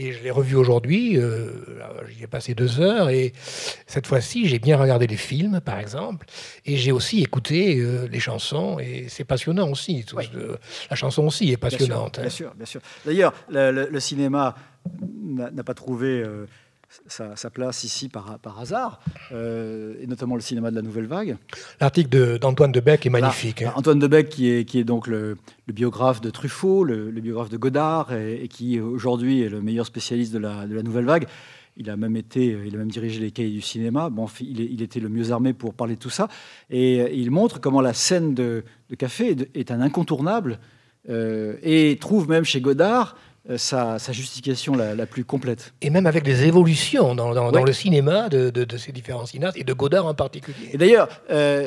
Et je l'ai revu aujourd'hui, euh, j'y ai passé deux heures, et cette fois-ci, j'ai bien regardé les films, par exemple, et j'ai aussi écouté euh, les chansons, et c'est passionnant aussi. la chanson aussi est passionnante. Bien sûr, bien sûr. D'ailleurs, le, cinéma n'a pas trouvé euh, sa, place ici par, par hasard, euh, et notamment le cinéma de la Nouvelle Vague. L'article d'Antoine de, Debec est magnifique. Hein. Antoine Debec, qui est, qui est donc le, biographe de Truffaut, le, biographe de Godard, et, qui aujourd'hui est le meilleur spécialiste de la, de la Nouvelle Vague. Il a même été, il a même dirigé les cahiers du cinéma. Bon, il, était le mieux armé pour parler de tout ça. Et il montre comment la scène de, café est, un incontournable et trouve même chez Godard sa, justification la, plus complète. Et même avec des évolutions dans, le cinéma de, ces différents cinéastes et de Godard en particulier. Et d'ailleurs,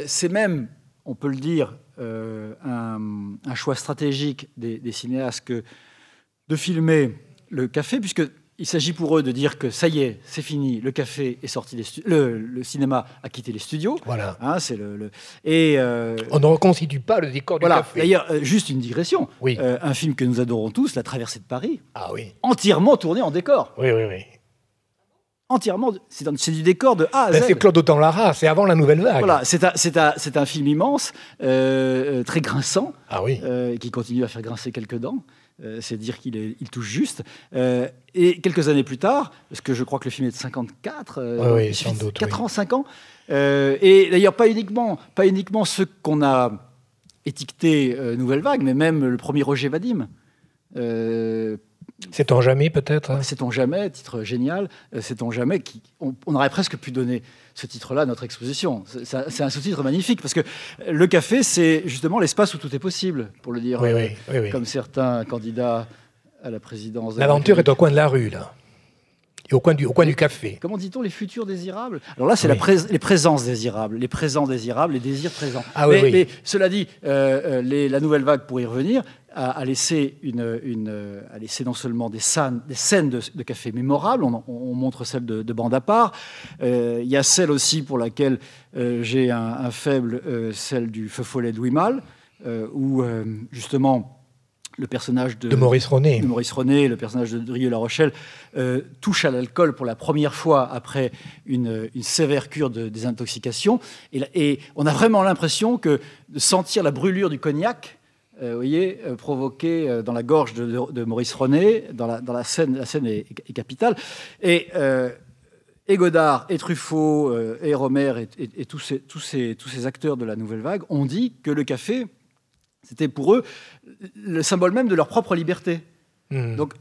c'est même, on peut le dire, un, choix stratégique des, des cinéastes que de filmer le café, puisque il s'agit pour eux de dire que ça y est, c'est fini, le café est sorti des le, le, cinéma a quitté les studios. Voilà. Hein, c'est le, et euh, on ne reconstitue pas le décor du café. D'ailleurs, euh, juste une digression. Oui. Euh, un film que nous adorons tous, La Traversée de Paris. Ah oui. Entièrement tourné en décor. Oui, oui, oui. Entièrement, c'est du décor de A à ben, Z. C'est Claude Autant Lara, c'est avant la nouvelle vague. Voilà, c'est un, un, un, film immense, très grinçant, ah oui. qui continue à faire grincer quelques dents. Euh, c'est dire qu'il il touche juste. Euh, et quelques années plus tard, parce que je crois que le film est de 54, euh, oui, sans doute, 4 ans, 5 ans, et d'ailleurs pas uniquement, pas uniquement ceux qu'on a étiquetés Nouvelle Vague, mais même le premier Roger Vadim. C'est-on jamais peut-être hein? C'est-on jamais, titre génial, C'est-on jamais, qui, on, aurait presque pu donner ce titre-là notre exposition. C'est un sous-titre magnifique, parce que le café, c'est justement l'espace où tout est possible, pour le dire comme certains candidats à la présidence. L'aventure est au coin de la rue, là. Et au coin du, au coin du café. Comment dit-on les futurs désirables? Alors là, c'est les présences désirables, les présents désirables, les désirs présents. Ah, mais, mais, cela dit, euh, euh, la nouvelle vague, pour y revenir, a, laissé, une, une, a laissé non seulement des scènes, des scènes de, café mémorables, on, montre celle de, de bande à part, euh, il y a celle aussi pour laquelle j'ai un, faible, celle du feu follet de Louis Malle, où justement le personnage de, Maurice René. Maurice René, le personnage de Rieux La Rochelle, euh, touche à l'alcool pour la première fois après une, sévère cure de désintoxication. Et, on a vraiment l'impression que de sentir la brûlure du cognac, euh, vous voyez, euh, provoquée dans la gorge de, Maurice René, dans la, scène, la scène est, capitale. Et, et, Godard, et Truffaut, et Romer, et, tous, ces, tous, ces, tous ces acteurs de la nouvelle vague ont dit que le café c'était pour eux le symbole même de leur propre liberté. Hmm. Donc,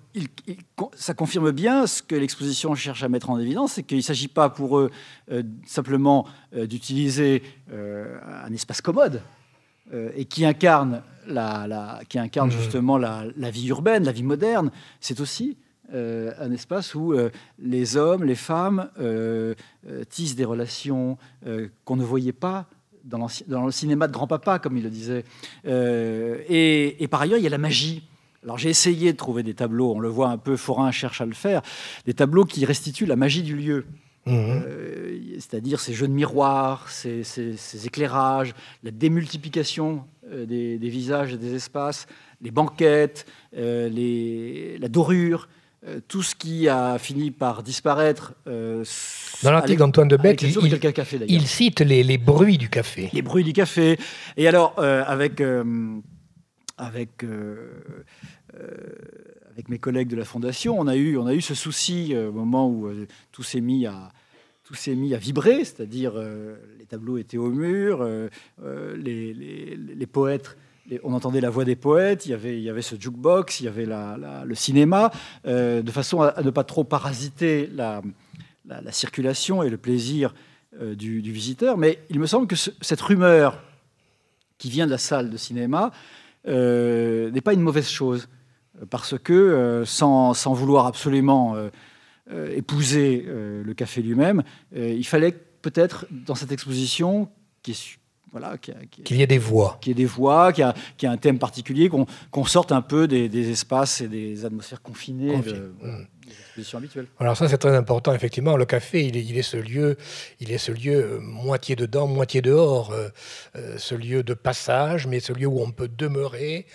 ça confirme bien ce que l'exposition cherche à mettre en évidence, c'est qu'il ne s'agit pas pour eux euh, simplement euh, d'utiliser euh, un espace commode et qui incarne, la, qui incarne hmm. justement la, vie urbaine, la vie moderne. C'est aussi un espace où les hommes, les femmes tissent des relations qu'on ne voyait pas dans, le cinéma de grand-papa, comme il le disait. Euh, et, par ailleurs, il y a la magie. Alors j'ai essayé de trouver des tableaux, on le voit un peu, Forain cherche à le faire, des tableaux qui restituent la magie du lieu. Mmh. Euh, c'est-à-dire ces jeux de miroirs, ces, éclairages, la démultiplication euh, des, visages et des espaces, les banquettes, la dorure, euh, tout ce qui a fini par disparaître. Euh, Dans l'article d'Antoine de Beck, il, cite les, bruits du café. Les bruits du café. Et alors, euh, avec, avec, avec mes collègues de la Fondation, on a eu, on a eu ce souci au moment où tout s'est mis à s'est mis à vibrer, c'est-à-dire les tableaux étaient au mur, les, poètes on entendait la voix des poètes, il y avait, il y avait ce jukebox, il y avait le cinéma, euh, de façon à, ne pas trop parasiter la, circulation et le plaisir euh, du, visiteur. Mais il me semble que cette rumeur qui vient de la salle de cinéma euh, n'est pas une mauvaise chose, parce que sans, vouloir absolument épouser le café lui-même, il fallait peut-être dans cette exposition qui est voilà, qu'il y ait des voix. Qu'il y ait des voix, qu'il y, ait un thème particulier, qu'on sorte un peu des, espaces et des atmosphères confinées de, mmh. des expositions habituelles. Alors ça, c'est très important, effectivement. Le café, il est, il est, ce lieu, il est ce lieu euh, moitié dedans, moitié dehors, euh, euh, ce lieu de passage, mais ce lieu où on peut demeurer,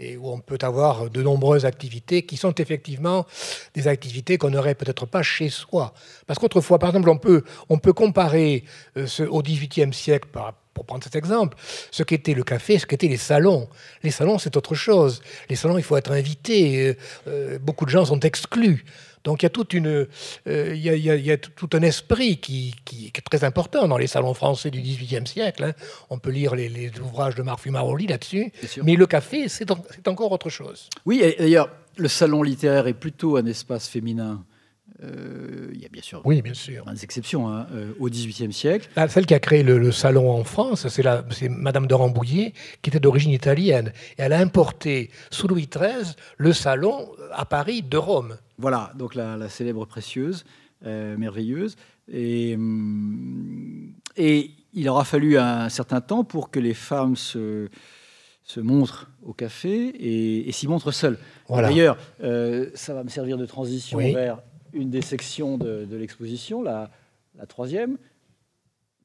et où on peut avoir de nombreuses activités qui sont effectivement des activités qu'on n'aurait peut-être pas chez soi. Parce qu'autrefois, par exemple, on peut, on peut comparer ce, au XVIIIe siècle pour prendre cet exemple, ce qu'était le café, ce qu'étaient les salons. Les salons, c'est autre chose. Les salons, il faut être invité. Euh, euh, beaucoup de gens sont exclus. Donc il y a, toute une, euh, il, y a, tout un esprit qui, est très important dans les salons français du XVIIIe siècle. Hein. On peut lire les, ouvrages de Marc Fumaroli là-dessus. Mais le café, c'est encore autre chose. Oui, d'ailleurs, le salon littéraire est plutôt un espace féminin il y a bien sûr, oui, bien sûr. des exceptions hein, au XVIIIe siècle. Ah, celle qui a créé le, salon en France, c'est Madame de Rambouillet, qui était d'origine italienne. Et elle a importé, sous Louis XIII, le salon à Paris de Rome. Voilà, donc la, célèbre précieuse, merveilleuse. Et, hum, et il aura fallu un certain temps pour que les femmes se, se montrent au café et, s'y montrent seules. D'ailleurs, euh, ça va me servir de transition vers une des sections de, l'exposition, la, la, troisième,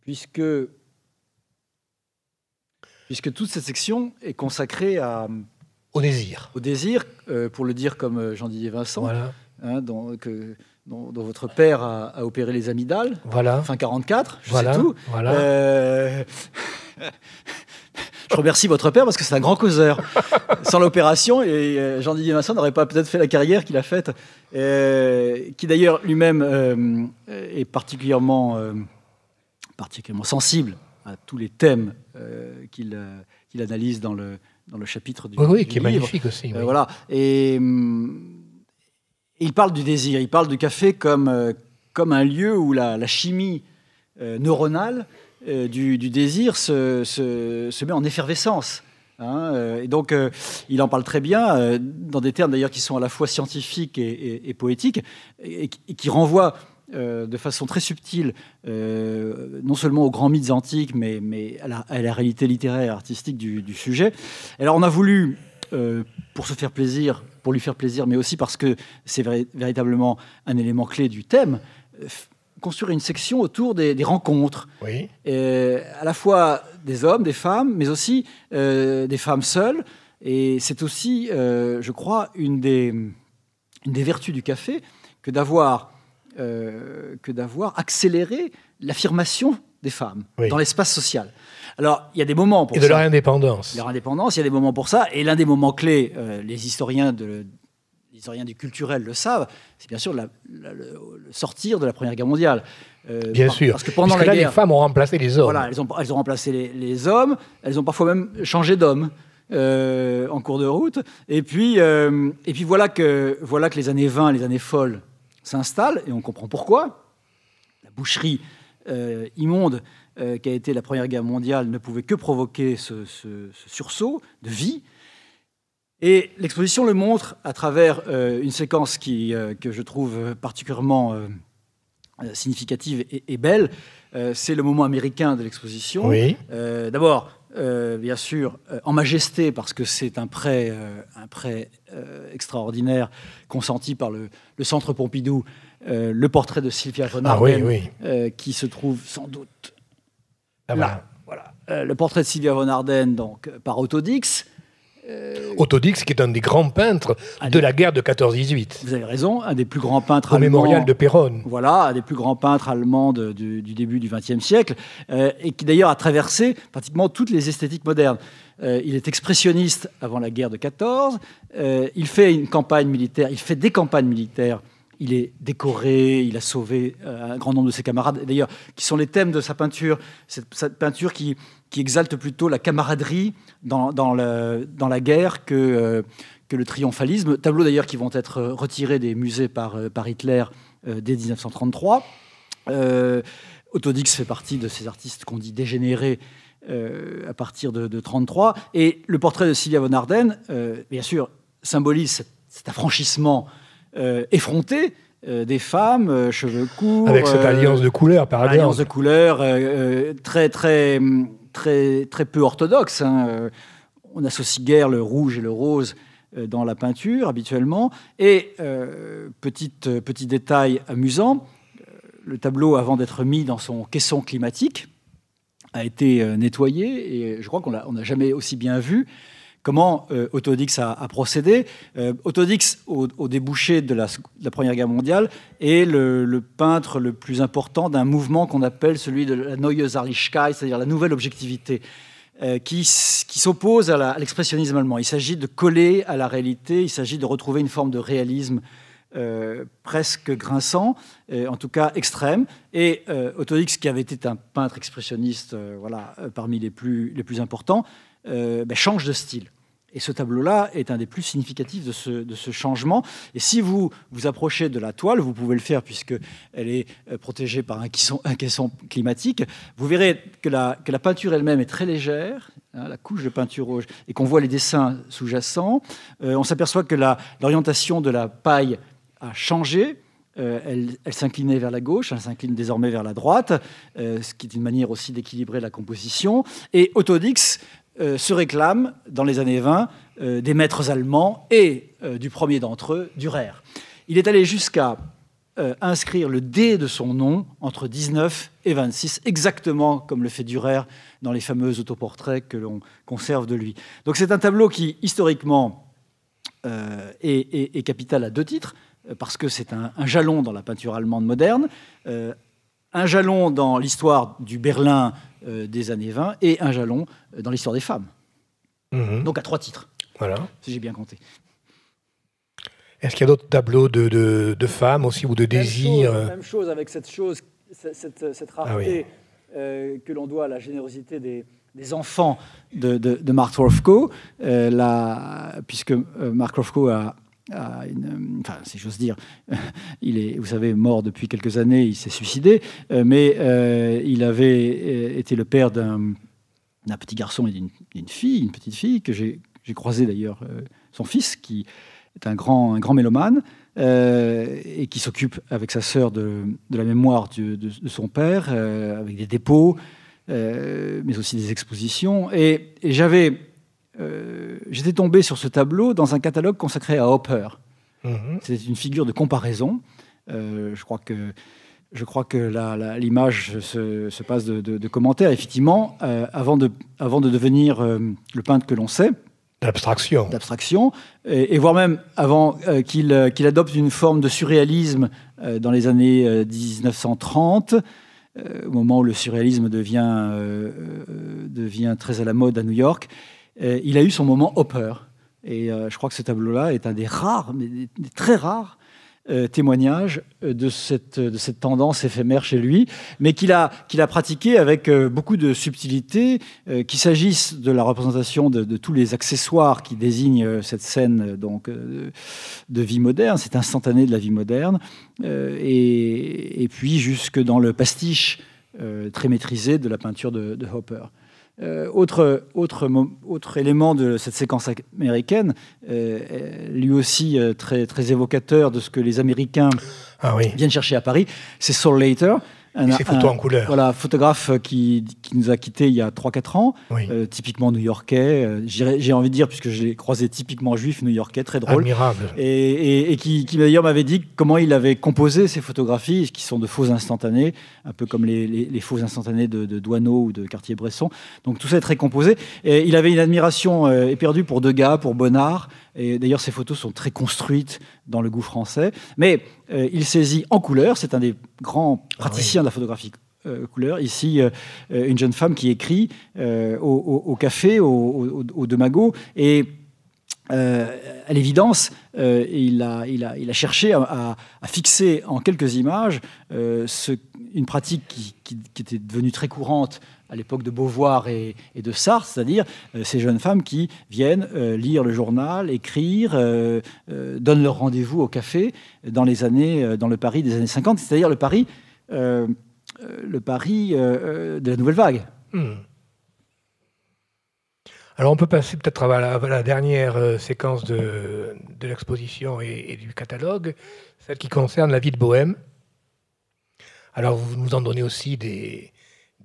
puisque, puisque toute cette section est consacrée à, au désir. Au désir, euh, pour le dire comme Jean-Didier Vincent, hein, dont, votre père a, opéré les amygdales. Voilà. Fin 44, je sais tout. Voilà. Euh, je remercie votre père parce que c'est un grand causeur. Sans l'opération, et euh, Jean-Didier Masson n'aurait pas peut-être fait la carrière qu'il a faite, euh, qui d'ailleurs lui-même est particulièrement, particulièrement sensible à tous les thèmes qu'il analyse dans le, dans le chapitre du, oui, oui, qui est magnifique aussi. voilà. Et hum, il parle du désir, il parle du café comme, euh, comme un lieu où la, chimie euh, neuronale euh, du, désir se, se, met en effervescence. Hein, et donc, il en parle très bien, dans des termes d'ailleurs qui sont à la fois scientifiques et, poétiques, et, qui renvoient de façon très subtile, non seulement aux grands mythes antiques, mais, mais à, la, réalité littéraire et artistique du, du sujet. Alors, on a voulu, pour se faire plaisir, pour lui faire plaisir, mais aussi parce que c'est véritablement un élément clé du thème, euh, construire une section autour des, rencontres. Oui. Euh, à la fois des hommes, des femmes, mais aussi euh, des femmes seules. Et c'est aussi, je crois, une des, une des vertus du café que d'avoir que d'avoir accéléré l'affirmation des femmes dans l'espace social. Alors, il y a des moments pour ça. Et de leur indépendance. Leur indépendance, il y a des moments pour ça. Et l'un des moments clés, euh, les historiens de, les historiens du culturel le savent, c'est bien sûr le, sortir de la Première Guerre mondiale. Euh, bien sûr. Parce que pendant la guerre, les femmes ont remplacé les hommes. Voilà, elles ont, elles ont remplacé les, hommes. Elles ont parfois même changé d'homme. Euh, en cours de route. Et puis, et puis voilà, que, voilà que les années 20, les années folles s'installent, et on comprend pourquoi. La boucherie immonde euh, qui a été la Première Guerre mondiale ne pouvait que provoquer ce, sursaut de vie. Et l'exposition le montre à travers euh, une séquence qui, euh, que je trouve particulièrement significative et, belle. c'est le moment américain de l'exposition. Oui. D'abord, bien sûr, en majesté, parce que c'est un prêt, un prêt extraordinaire consenti par le, Centre Pompidou, le portrait de Sylvia von ah, oui, qui se trouve sans doute ah, Là, voilà. Euh, le portrait de Sylvia von Arden, donc, par Autodix. Euh, Autodix, qui est un des grands peintres de la guerre de 14-18. Vous avez raison, un des plus grands peintres Au allemands. mémorial de Péronne. Voilà, un des plus grands peintres allemands du, début du XXe siècle, euh, et qui d'ailleurs a traversé pratiquement toutes les esthétiques modernes. il est expressionniste avant la guerre de 14. il fait une campagne militaire, il fait des campagnes militaires il est décoré, il a sauvé euh, un grand nombre de ses camarades, d'ailleurs, qui sont les thèmes de sa peinture, cette, peinture qui, exalte plutôt la camaraderie dans, la guerre euh, que, le triomphalisme. Tableaux d'ailleurs qui vont être retirés des musées par, euh, Hitler dès 1933. Autodix fait partie de ces artistes qu'on dit dégénérés à partir de, 1933. Et le portrait de Sylvia von Arden, bien sûr, symbolise cet affranchissement euh, effronté euh, des femmes, euh, cheveux courts. Avec cette alliance de couleurs, par exemple. Alliance de couleurs très, très, très, très peu orthodoxe. Hein. On associe guère le rouge et le rose dans la peinture habituellement. Et petite, petit détail amusant, le tableau, avant d'être mis dans son caisson climatique, a été nettoyé et je crois qu'on n'a jamais aussi bien vu Comment euh, Autodix a, procédé euh, Autodix, au, débouché de la, Première Guerre mondiale, est le, peintre le plus important d'un mouvement qu'on appelle celui de la Neue Sarlichkeit, c'est-à-dire la nouvelle objectivité, euh, qui, s'oppose à l'expressionnisme allemand. Il s'agit de coller à la réalité, il s'agit de retrouver une forme de réalisme presque grinçant, en tout cas extrême. Et Autodix, qui avait été un peintre expressionniste voilà, parmi les plus, les plus importants, ben, change de style Et ce tableau-là est un des plus significatifs de ce, de ce, changement. Et si vous vous approchez de la toile, vous pouvez le faire puisqu'elle est euh, protégée par un caisson, climatique, vous verrez que la, que la peinture elle-même est très légère, hein, la couche de peinture rouge, et qu'on voit les dessins sous-jacents. Euh, on s'aperçoit que l'orientation de la paille a changé. Euh, elle, s'inclinait vers la gauche, elle s'incline désormais vers la droite, ce qui est une manière aussi d'équilibrer la composition. Et Autodix euh, se réclame, dans les années 20, des maîtres allemands et du premier d'entre eux, Dürer. Il est allé jusqu'à inscrire le D de son nom entre 19 et 26, exactement comme le fait Dürer dans les fameux autoportraits que l'on conserve de lui. Donc c'est un tableau qui, historiquement, est, capital à deux titres. Euh, parce que c'est un, jalon dans la peinture allemande moderne, euh, un jalon dans l'histoire du Berlin euh, des années 20 et un jalon dans l'histoire des femmes. Mhm. Donc à trois titres. Voilà. Si j'ai bien compté. Est-ce qu'il y a d'autres tableaux de, de, femmes aussi ou de désir Même chose avec cette chose, cette, cette, ah rareté que l'on doit à la générosité des, des enfants de, de, Mark Rothko, puisque Mark Rothko a, une, enfin, si j'ose dire, il est, vous savez, mort depuis quelques années, il s'est suicidé, euh, mais euh, il avait euh, été le père d'un petit garçon et d'une fille, une petite fille, que j'ai croisé d'ailleurs, son fils, qui est un grand, un grand mélomane, et qui s'occupe avec sa sœur de, la mémoire de, son père, avec des dépôts, mais aussi des expositions. Et j'avais euh, j'étais tombé sur ce tableau dans un catalogue consacré à Hopper. Mhm. C'est une figure de comparaison. Euh, je crois que je crois que l'image se, passe de, commentaires. Effectivement, euh, avant, de, avant de devenir le peintre que l'on sait, d'abstraction, d'abstraction, et, voire même avant qu'il adopte une forme de surréalisme dans les années 1930, au moment où le surréalisme devient, devient très à la mode à New York. Euh, il a eu son moment Hopper. Et euh, je crois que ce tableau-là est un des rares, mais des, très rares euh, témoignages de cette, de cette tendance éphémère chez lui, mais qu'il a, qu'il a pratiqué avec beaucoup de subtilité, qu'il s'agisse de la représentation de, tous les accessoires qui désignent cette scène donc, de, vie moderne, cet instantané de la vie moderne, et, puis jusque dans le pastiche très maîtrisé de la peinture de Hopper. Euh, autre, autre, autre, élément de cette séquence américaine, euh, lui aussi euh, très, très évocateur de ce que les Américains ah viennent chercher à Paris, c'est Saul Later, un, photos en couleur. Voilà, photographe qui, qui, nous a quittés il y a 3-4 ans, euh, typiquement new-yorkais. Euh, j'ai envie de dire, puisque je l'ai croisé typiquement juif new-yorkais, très drôle. Admirable. Et, et, qui, qui d'ailleurs m'avait dit comment il avait composé ces photographies, qui sont de faux instantanés, un peu comme les, les, faux instantanés de, de Douaneau ou de Cartier-Bresson. Donc tout ça est très composé. Et il avait une admiration euh, éperdue pour Degas, pour Bonnard. Et d'ailleurs, ces photos sont très construites dans le goût français. Mais euh, il saisit en couleur, c'est un des grands ah praticiens de la photographie euh, couleur. Ici, euh, une jeune femme qui écrit au, café, au, au, Demago, et à l'évidence, il, a, il, a, il, a, cherché à, fixer en quelques images ce, une pratique qui, qui, était devenue très courante à l'époque de Beauvoir et, de Sartre, c'est-à-dire euh, ces jeunes femmes qui viennent euh, lire le journal, écrire, euh, donnent leur rendez-vous au café dans les années, dans le Paris des années 50, c'est-à-dire le Paris, le Paris de la nouvelle vague. Hmm. Alors on peut passer peut-être à, la, dernière séquence de, l'exposition et, et, du catalogue, celle qui concerne la vie de Bohème. Alors vous nous en donnez aussi des,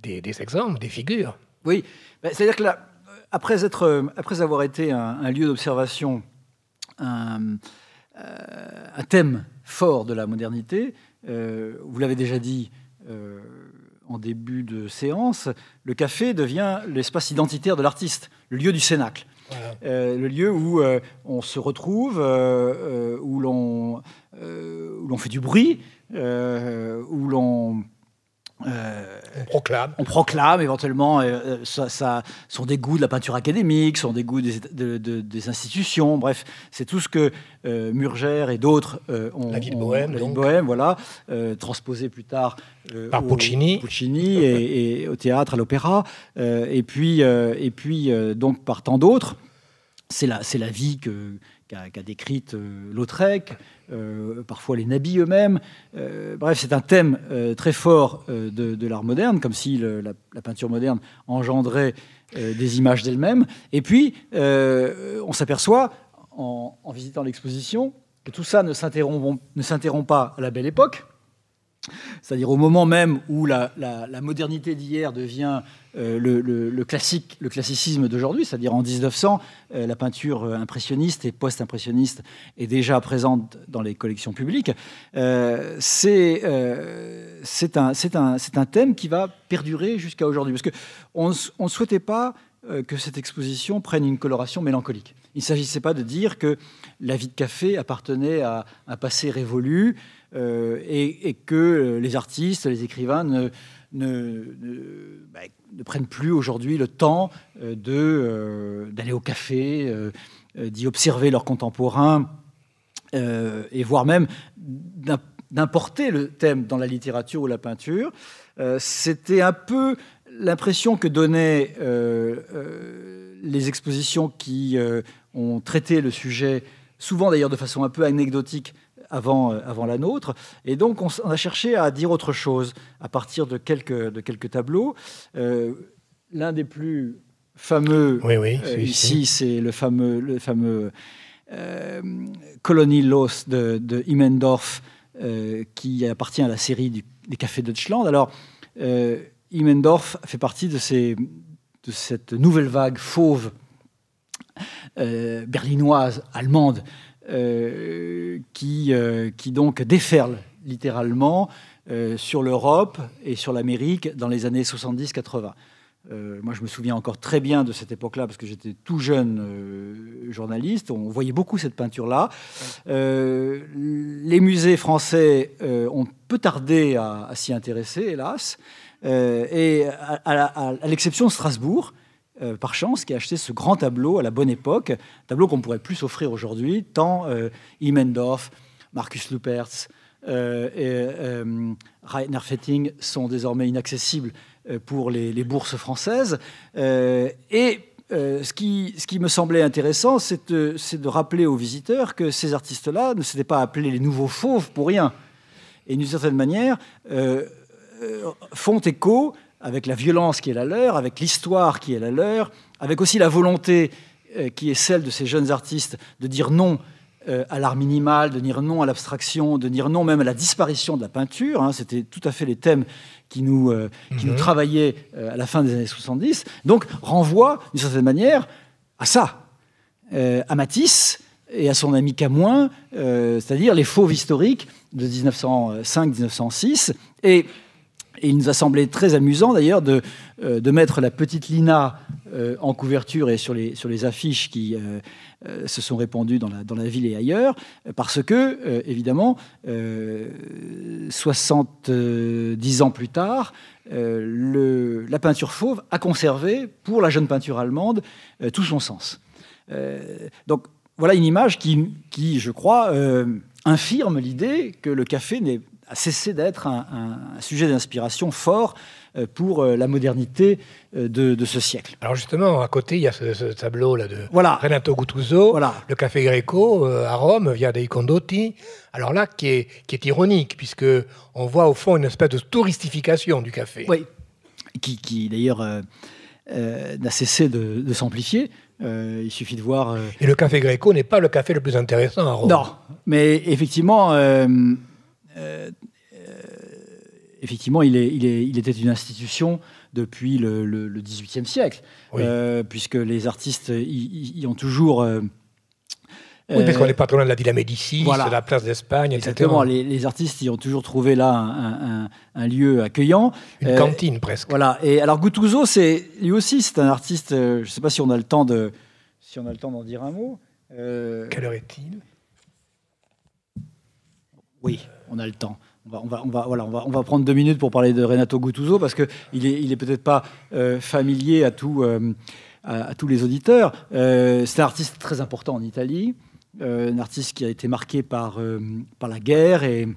des, exemples, des figures. Oui, ben, c'est-à-dire que là, après, être, après avoir été un, lieu d'observation, un, euh, un, thème fort de la modernité, euh, vous l'avez déjà dit euh, en début de séance, le café devient l'espace identitaire de l'artiste, le lieu du cénacle. le lieu où on se retrouve, où l'on fait du bruit, où l'on euh, on proclame. On proclame éventuellement euh, euh, ça, sont des goûts de la peinture académique, sont des goûts des, institutions. Bref, c'est tout ce que Murger et d'autres ont. La ville bohème, la bohème, voilà, transposé plus tard par Puccini, Puccini et, au théâtre, à l'opéra, et puis et puis donc par tant d'autres. c'est la, la vie qu'a décrite Lautrec, parfois les nabis eux-mêmes. bref, c'est un thème très fort de, l'art moderne, comme si la, peinture moderne engendrait des images d'elle-même. Et puis, on s'aperçoit, en, visitant l'exposition, que tout ça ne s'interrompt pas à la belle époque, c'est-à-dire au moment même où la, modernité d'hier devient euh, le, classique, le classicisme d'aujourd'hui, c'est-à-dire en 1900, euh, la peinture impressionniste et post-impressionniste est déjà présente dans les collections publiques. Euh, c'est un, un, thème qui va perdurer jusqu'à aujourd'hui, parce qu'on ne souhaitait pas que cette exposition prenne une coloration mélancolique. Il ne s'agissait pas de dire que la vie de café appartenait à un passé révolu, euh, et, que les artistes, les écrivains ne, ne, bah, prennent plus aujourd'hui le temps euh, euh, d'aller au café, d'y observer leurs contemporains, et voire même d'importer le thème dans la littérature ou la peinture. C'était un peu l'impression que donnaient les expositions qui ont traité le sujet, souvent d'ailleurs de façon un peu anecdotique, avant, euh, avant la nôtre. Et donc, on, a cherché à dire autre chose à partir de quelques, de quelques tableaux. Euh, l'un des plus fameux euh, ici, c'est le fameux, le fameux Colony Los de, de Immendorf, qui appartient à la série des cafés Deutschland. Alors, Immendorf fait partie de, ces, de cette nouvelle vague fauve berlinoise, allemande, qui, euh, qui donc déferle littéralement euh, sur l'Europe et sur l'Amérique dans les années 70-80. moi, je me souviens encore très bien de cette époque-là parce que j'étais tout jeune journaliste. On voyait beaucoup cette peinture-là. les musées français ont peu tardé à, s'y intéresser, hélas. et à l'exception de Strasbourg, euh, par chance, qui a acheté ce grand tableau à la bonne époque, tableau qu'on pourrait plus offrir aujourd'hui, tant euh, Immendorf, Marcus Lupertz euh, et Rainer Fetting sont désormais inaccessibles pour les, bourses françaises. et ce, qui, ce, qui, me semblait intéressant, c'est de, de, rappeler aux visiteurs que ces artistes-là ne s'étaient pas appelés les nouveaux fauves pour rien. Et d'une certaine manière, font écho avec la violence qui est la leur, avec l'histoire qui est la leur, avec aussi la volonté euh, qui est celle de ces jeunes artistes de dire non euh, à l'art minimal, de dire non à l'abstraction, de dire non même à la disparition de la peinture. Hein. C'était tout à fait les thèmes qui nous, euh, qui nous mhm. travaillaient à la fin des années 70. Donc renvoie d'une certaine manière à ça, à Matisse et à son ami Camoin, c'est-à-dire les fauves historiques de 1905-1906. Et et il nous a semblé très amusant d'ailleurs de, euh, mettre la petite Lina euh, en couverture et sur les, affiches qui euh, se sont répandues dans la, ville et ailleurs, parce que, évidemment, 70 ans plus tard, la peinture fauve a conservé, pour la jeune peinture allemande, tout son sens. donc voilà une image qui, qui je crois, infirme l'idée que le café n'est a cessé d'être un, sujet d'inspiration fort euh, pour euh, la modernité euh, de, ce siècle. Alors justement, à côté, il y a ce, tableau-là de Renato Guttuso, le Café Greco à Rome, via dei Condotti. Alors là, qui est, qui est ironique, puisque on voit au fond une espèce de touristification du café. Oui, qui, d'ailleurs n'a cessé de, s'amplifier. il suffit de voir. Et le café Greco n'est pas le café le plus intéressant à Rome. Non, mais effectivement, effectivement, il, est, il, est, il, était une institution depuis le, XVIIIe siècle, euh, puisque les artistes y, ont toujours... Euh, oui, parce qu'on est pas trop loin de la Villa Médicis, de la place d'Espagne, etc. Exactement, les, artistes y ont toujours trouvé là un, lieu accueillant. Une cantine presque. Voilà, et alors Guttuso, c'est, lui aussi, c'est un artiste, je ne sais pas si on a le temps de, si on a le temps d'en dire un mot. Quelle heure est-il? Oui on a le temps. On va, on va, voilà, on va, on va prendre deux minutes pour parler de Renato Guttuso parce qu'il n'est il est peut-être pas euh, familier à, tout, euh, à, tous les auditeurs. Euh, c'est un artiste très important en Italie, un artiste qui a été marqué par, par la guerre et,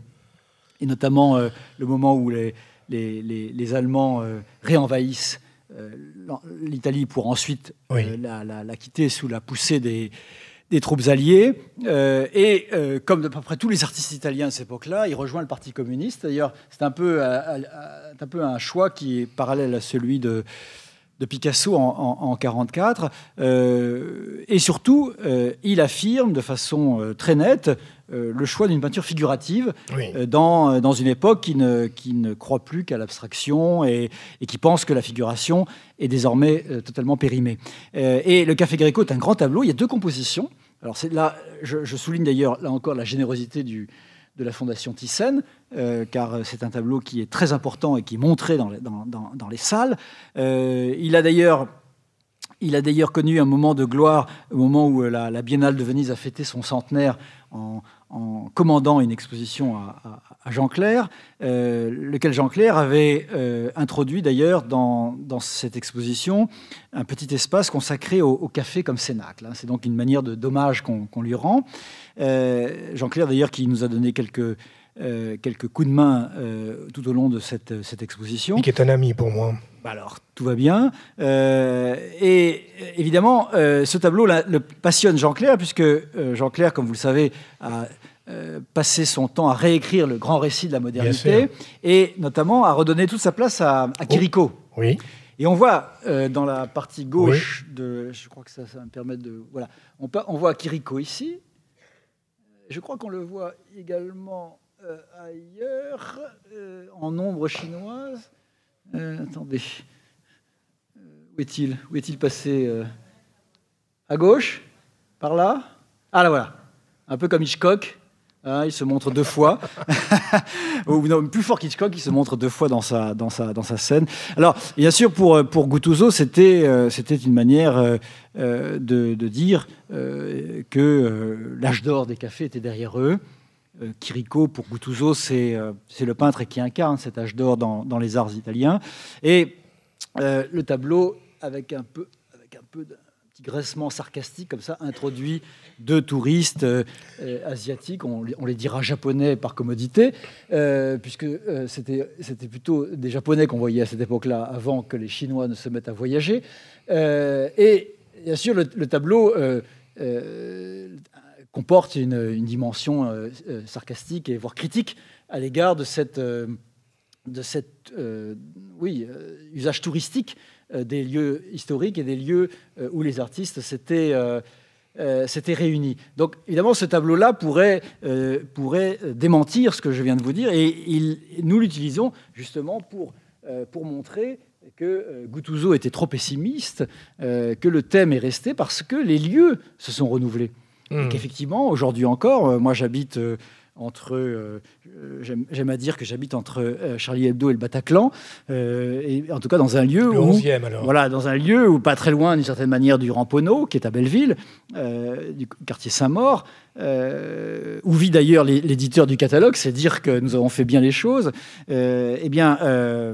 et notamment le moment où les, les, les, Allemands réenvahissent l'Italie pour ensuite la, quitter sous la poussée des, des troupes alliées. et comme de peu près tous les artistes italiens à cette époque-là, il rejoint le Parti communiste. D'ailleurs, c'est un, peu, un peu un choix qui est parallèle à celui de, de Picasso en 1944. Euh, et surtout, euh, il affirme de façon euh, très nette le choix d'une peinture figurative dans, dans une époque qui ne, qui ne croit plus qu'à l'abstraction et, et, qui pense que la figuration est désormais totalement périmée. et le Café Greco est un grand tableau. Il y a deux compositions. Alors là, je, je souligne d'ailleurs là encore la générosité du, de la Fondation Thyssen, euh, car c'est un tableau qui est très important et qui est montré dans, dans, les salles. Euh, il a d'ailleurs il a d'ailleurs connu un moment de gloire au moment où la, Biennale de Venise a fêté son centenaire en, commandant une exposition à, Jean Clair, euh, lequel Jean Clair avait introduit d'ailleurs dans, cette exposition un petit espace consacré au, café comme cénacle. Hein. C'est donc une manière de dommage qu'on lui rend. Euh, Jean-Claire, d'ailleurs, qui nous a donné quelques, euh, quelques coups de main euh, tout au long de cette, cette exposition. qui est un ami pour moi. Bah alors, tout va bien. et évidemment, ce tableau le passionne Jean-Claire, puisque Jean-Claire, comme vous le savez, a passé son temps à réécrire le grand récit de la modernité, et notamment à redonner toute sa place à, à Chirico. oui. Et on voit dans la partie gauche de, je crois que ça, ça va me permettre de, voilà, on, on voit Chirico ici, je crois qu'on le voit également euh, ailleurs, euh, en ombre chinoise. Euh, attendez. où est-il? Où est-il passé À gauche? Par là? Ah là voilà. Un peu comme Hitchcock. Hein, il se montre deux fois. Ou non, plus fort qu'Hitchcock, il se montre deux fois dans sa, dans sa, dans sa scène. Alors, bien sûr, pour, pour Guttuso, c'était c'était une manière euh, de, dire euh, que euh, l'âge d'or des cafés était derrière eux. Chirico, pour Guttuso, c'est le peintre qui incarne cet âge d'or dans, dans, les arts italiens. Et le tableau, avec un peu, avec un peu de, graissement sarcastique comme ça, introduit deux touristes asiatiques, on, les dira japonais par commodité, puisque c'était plutôt des japonais qu'on voyait à cette époque-là, avant que les Chinois ne se mettent à voyager. et bien sûr, le, tableau euh, euh, comporte une, dimension euh, sarcastique et voire critique à l'égard de cette, de cette oui, usage touristique des lieux historiques et des lieux où les artistes s'étaient réunis. Donc évidemment, ce tableau-là pourrait, pourrait démentir ce que je viens de vous dire, et il, nous l'utilisons justement pour, pour montrer que euh, Guttuso était trop pessimiste, euh, que le thème est resté parce que les lieux se sont renouvelés. Et hmm. qu'effectivement, aujourd'hui encore, euh, moi j'habite entre, euh, j'aime à dire que j'habite entre euh, Charlie Hebdo et le Bataclan, euh, et en tout cas dans un lieu le où, alors. voilà, dans un lieu où pas très loin d'une certaine manière du Ramponneau, qui est à Belleville, du quartier Saint-Maur, où vit d'ailleurs l'éditeur du catalogue, c'est dire que nous avons fait bien les choses. eh bien,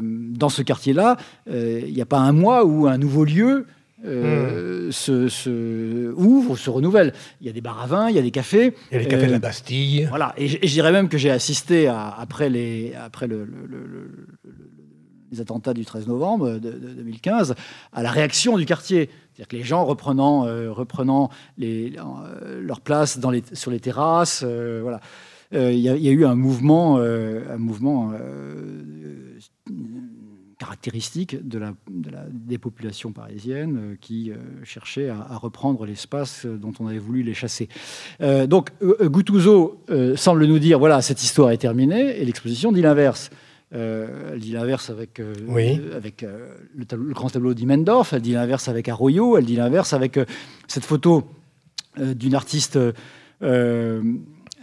dans ce quartier-là, il n'y a pas un mois où un nouveau lieu euh, se, se, ouvre, se renouvelle. Il y a des bars à vin, il y a des cafés. Il y a les cafés de la euh, Bastille. Voilà. Et, je dirais même que j'ai assisté à, après, les, après le, les attentats du 13 novembre de, 2015 à la réaction du quartier. C'est-à-dire que les gens reprenant, euh, reprenant les, leur place dans les, sur les terrasses, voilà. Il y, y, a eu un mouvement, un mouvement caractéristique de la, des populations parisiennes euh, qui euh, cherchaient à, reprendre l'espace dont on avait voulu les chasser. Euh, donc Guttuso semble nous dire, voilà, cette histoire est terminée, et l'exposition dit l'inverse. elle dit l'inverse avec, avec le, grand tableau d'Imendorf, elle dit l'inverse avec Arroyo, elle dit l'inverse avec cette photo d'une artiste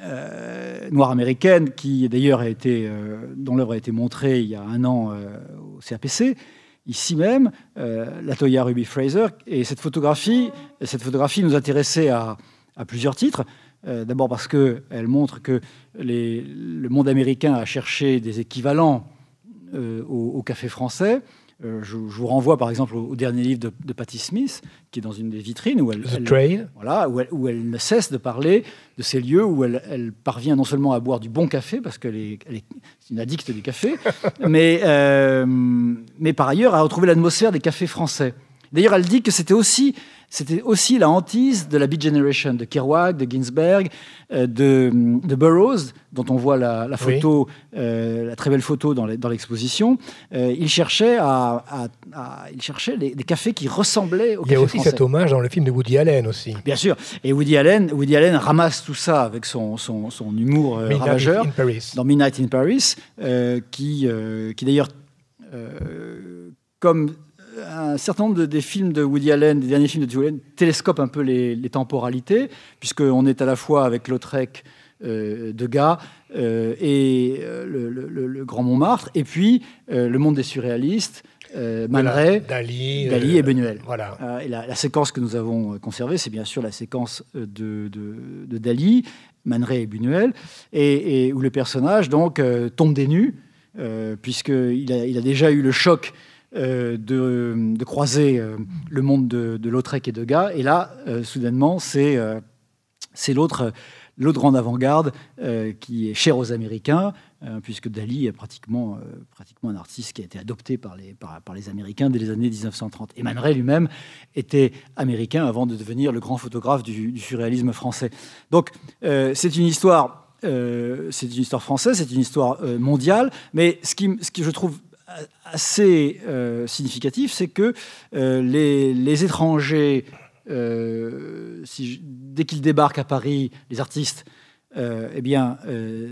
euh, noire américaine, qui d'ailleurs a été, euh, dont l'œuvre a été montrée il y a un an euh, au CAPC, ici même, la Toya Ruby Fraser. Et cette photographie, nous intéressait à plusieurs titres. D'abord parce qu'elle montre que le monde américain a cherché des équivalents au, café français. Je, je, vous renvoie par exemple au, dernier livre de, de, Patti Smith, qui est dans une des vitrines où elle, voilà, où elle, où elle, ne cesse de parler de ces lieux où elle, parvient non seulement à boire du bon café, parce qu'elle est, est, une addicte du café, mais, mais par ailleurs à retrouver l'atmosphère des cafés français. D'ailleurs, elle dit que c'était aussi, c'était aussi la hantise de la Beat Generation, de Kerouac, de Ginsberg, euh, de, de, Burroughs, dont on voit la, photo, euh, la très belle photo dans l'exposition. Euh, il cherchait, à, il cherchait des, cafés qui ressemblaient aux Il y a aussi cet hommage dans le film de Woody Allen aussi. Bien sûr. Et Woody Allen, Woody Allen ramasse tout ça avec son, son, son humour ravageur dans Midnight in Paris, qui, qui d'ailleurs, comme un certain nombre de, des films de Woody Allen, des derniers films de Woody Allen, télescopent un peu les, temporalités, puisqu'on est à la fois avec Lautrec, euh, Degas euh, et euh, le, Grand Montmartre, et puis le monde des surréalistes, Man Dali, Dali et Benuel. Voilà. et la, séquence que nous avons conservée, c'est bien sûr la séquence de, de, Dali, Man et Benuel, et, où le personnage donc tombe des nues, puisqu'il a, il a déjà eu le choc euh, de, croiser euh, le monde de, Lautrec et de Gars. Et là, euh, soudainement, c'est l'autre l'autre grande avant-garde qui est cher aux Américains, puisque Dali est pratiquement, un artiste qui a été adopté par les, Américains dès les années 1930. Et Man lui-même était américain avant de devenir le grand photographe du, surréalisme français. Donc c'est une histoire française, c'est une histoire mondiale, mais ce qui, ce qui je trouve assez euh, significatif, c'est que euh, les, étrangers, euh, dès qu'ils débarquent à Paris, les artistes, eh bien,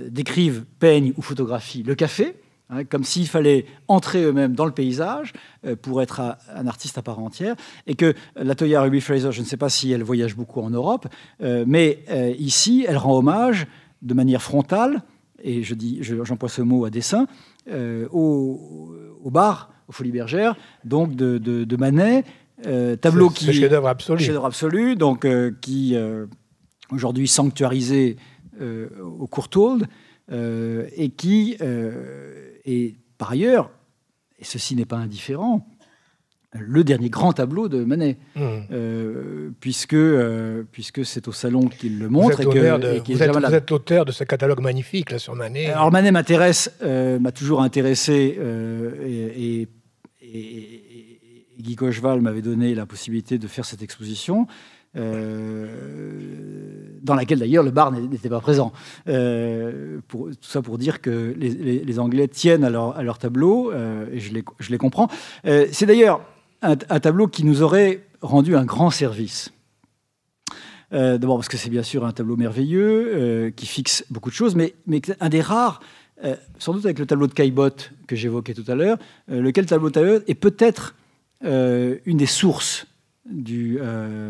décrivent, peignent ou photographient le café, hein, comme s'il fallait entrer eux-mêmes dans le paysage pour être un artiste à part entière, et que la Toya Ruby Fraser, je ne sais pas si elle voyage beaucoup en Europe, mais ici, elle rend hommage de manière frontale, et je dis, j'emploie ce mot à dessein, euh, au, bar, aux Folies Bergères, donc de, Manet, euh, tableau qui chef-d'œuvre absolu, chef absolu, donc euh, qui aujourd'hui sanctuarisé au Courtauld et qui est par ailleurs, et ceci n'est pas indifférent, le dernier grand tableau de Manet, mmh. euh, puisque, euh, puisque c'est au salon qu'il le montre. Vous êtes, l'auteur de ce catalogue magnifique là, sur Manet. Alors Manet m'intéresse, euh, m'a toujours intéressé, et, Guy Cocheval m'avait donné la possibilité de faire cette exposition. dans laquelle d'ailleurs le bar n'était pas présent. pour, tout ça pour dire que les, Anglais tiennent à leur, à leur tableau, et je les, je les comprends. c'est d'ailleurs un, tableau qui nous aurait rendu un grand service. Euh, d'abord parce que c'est bien sûr un tableau merveilleux euh, qui fixe beaucoup de choses, mais, un des rares, euh, sans doute avec le tableau de Caillebotte que j'évoquais tout à l'heure, lequel tableau de est peut-être une des sources du,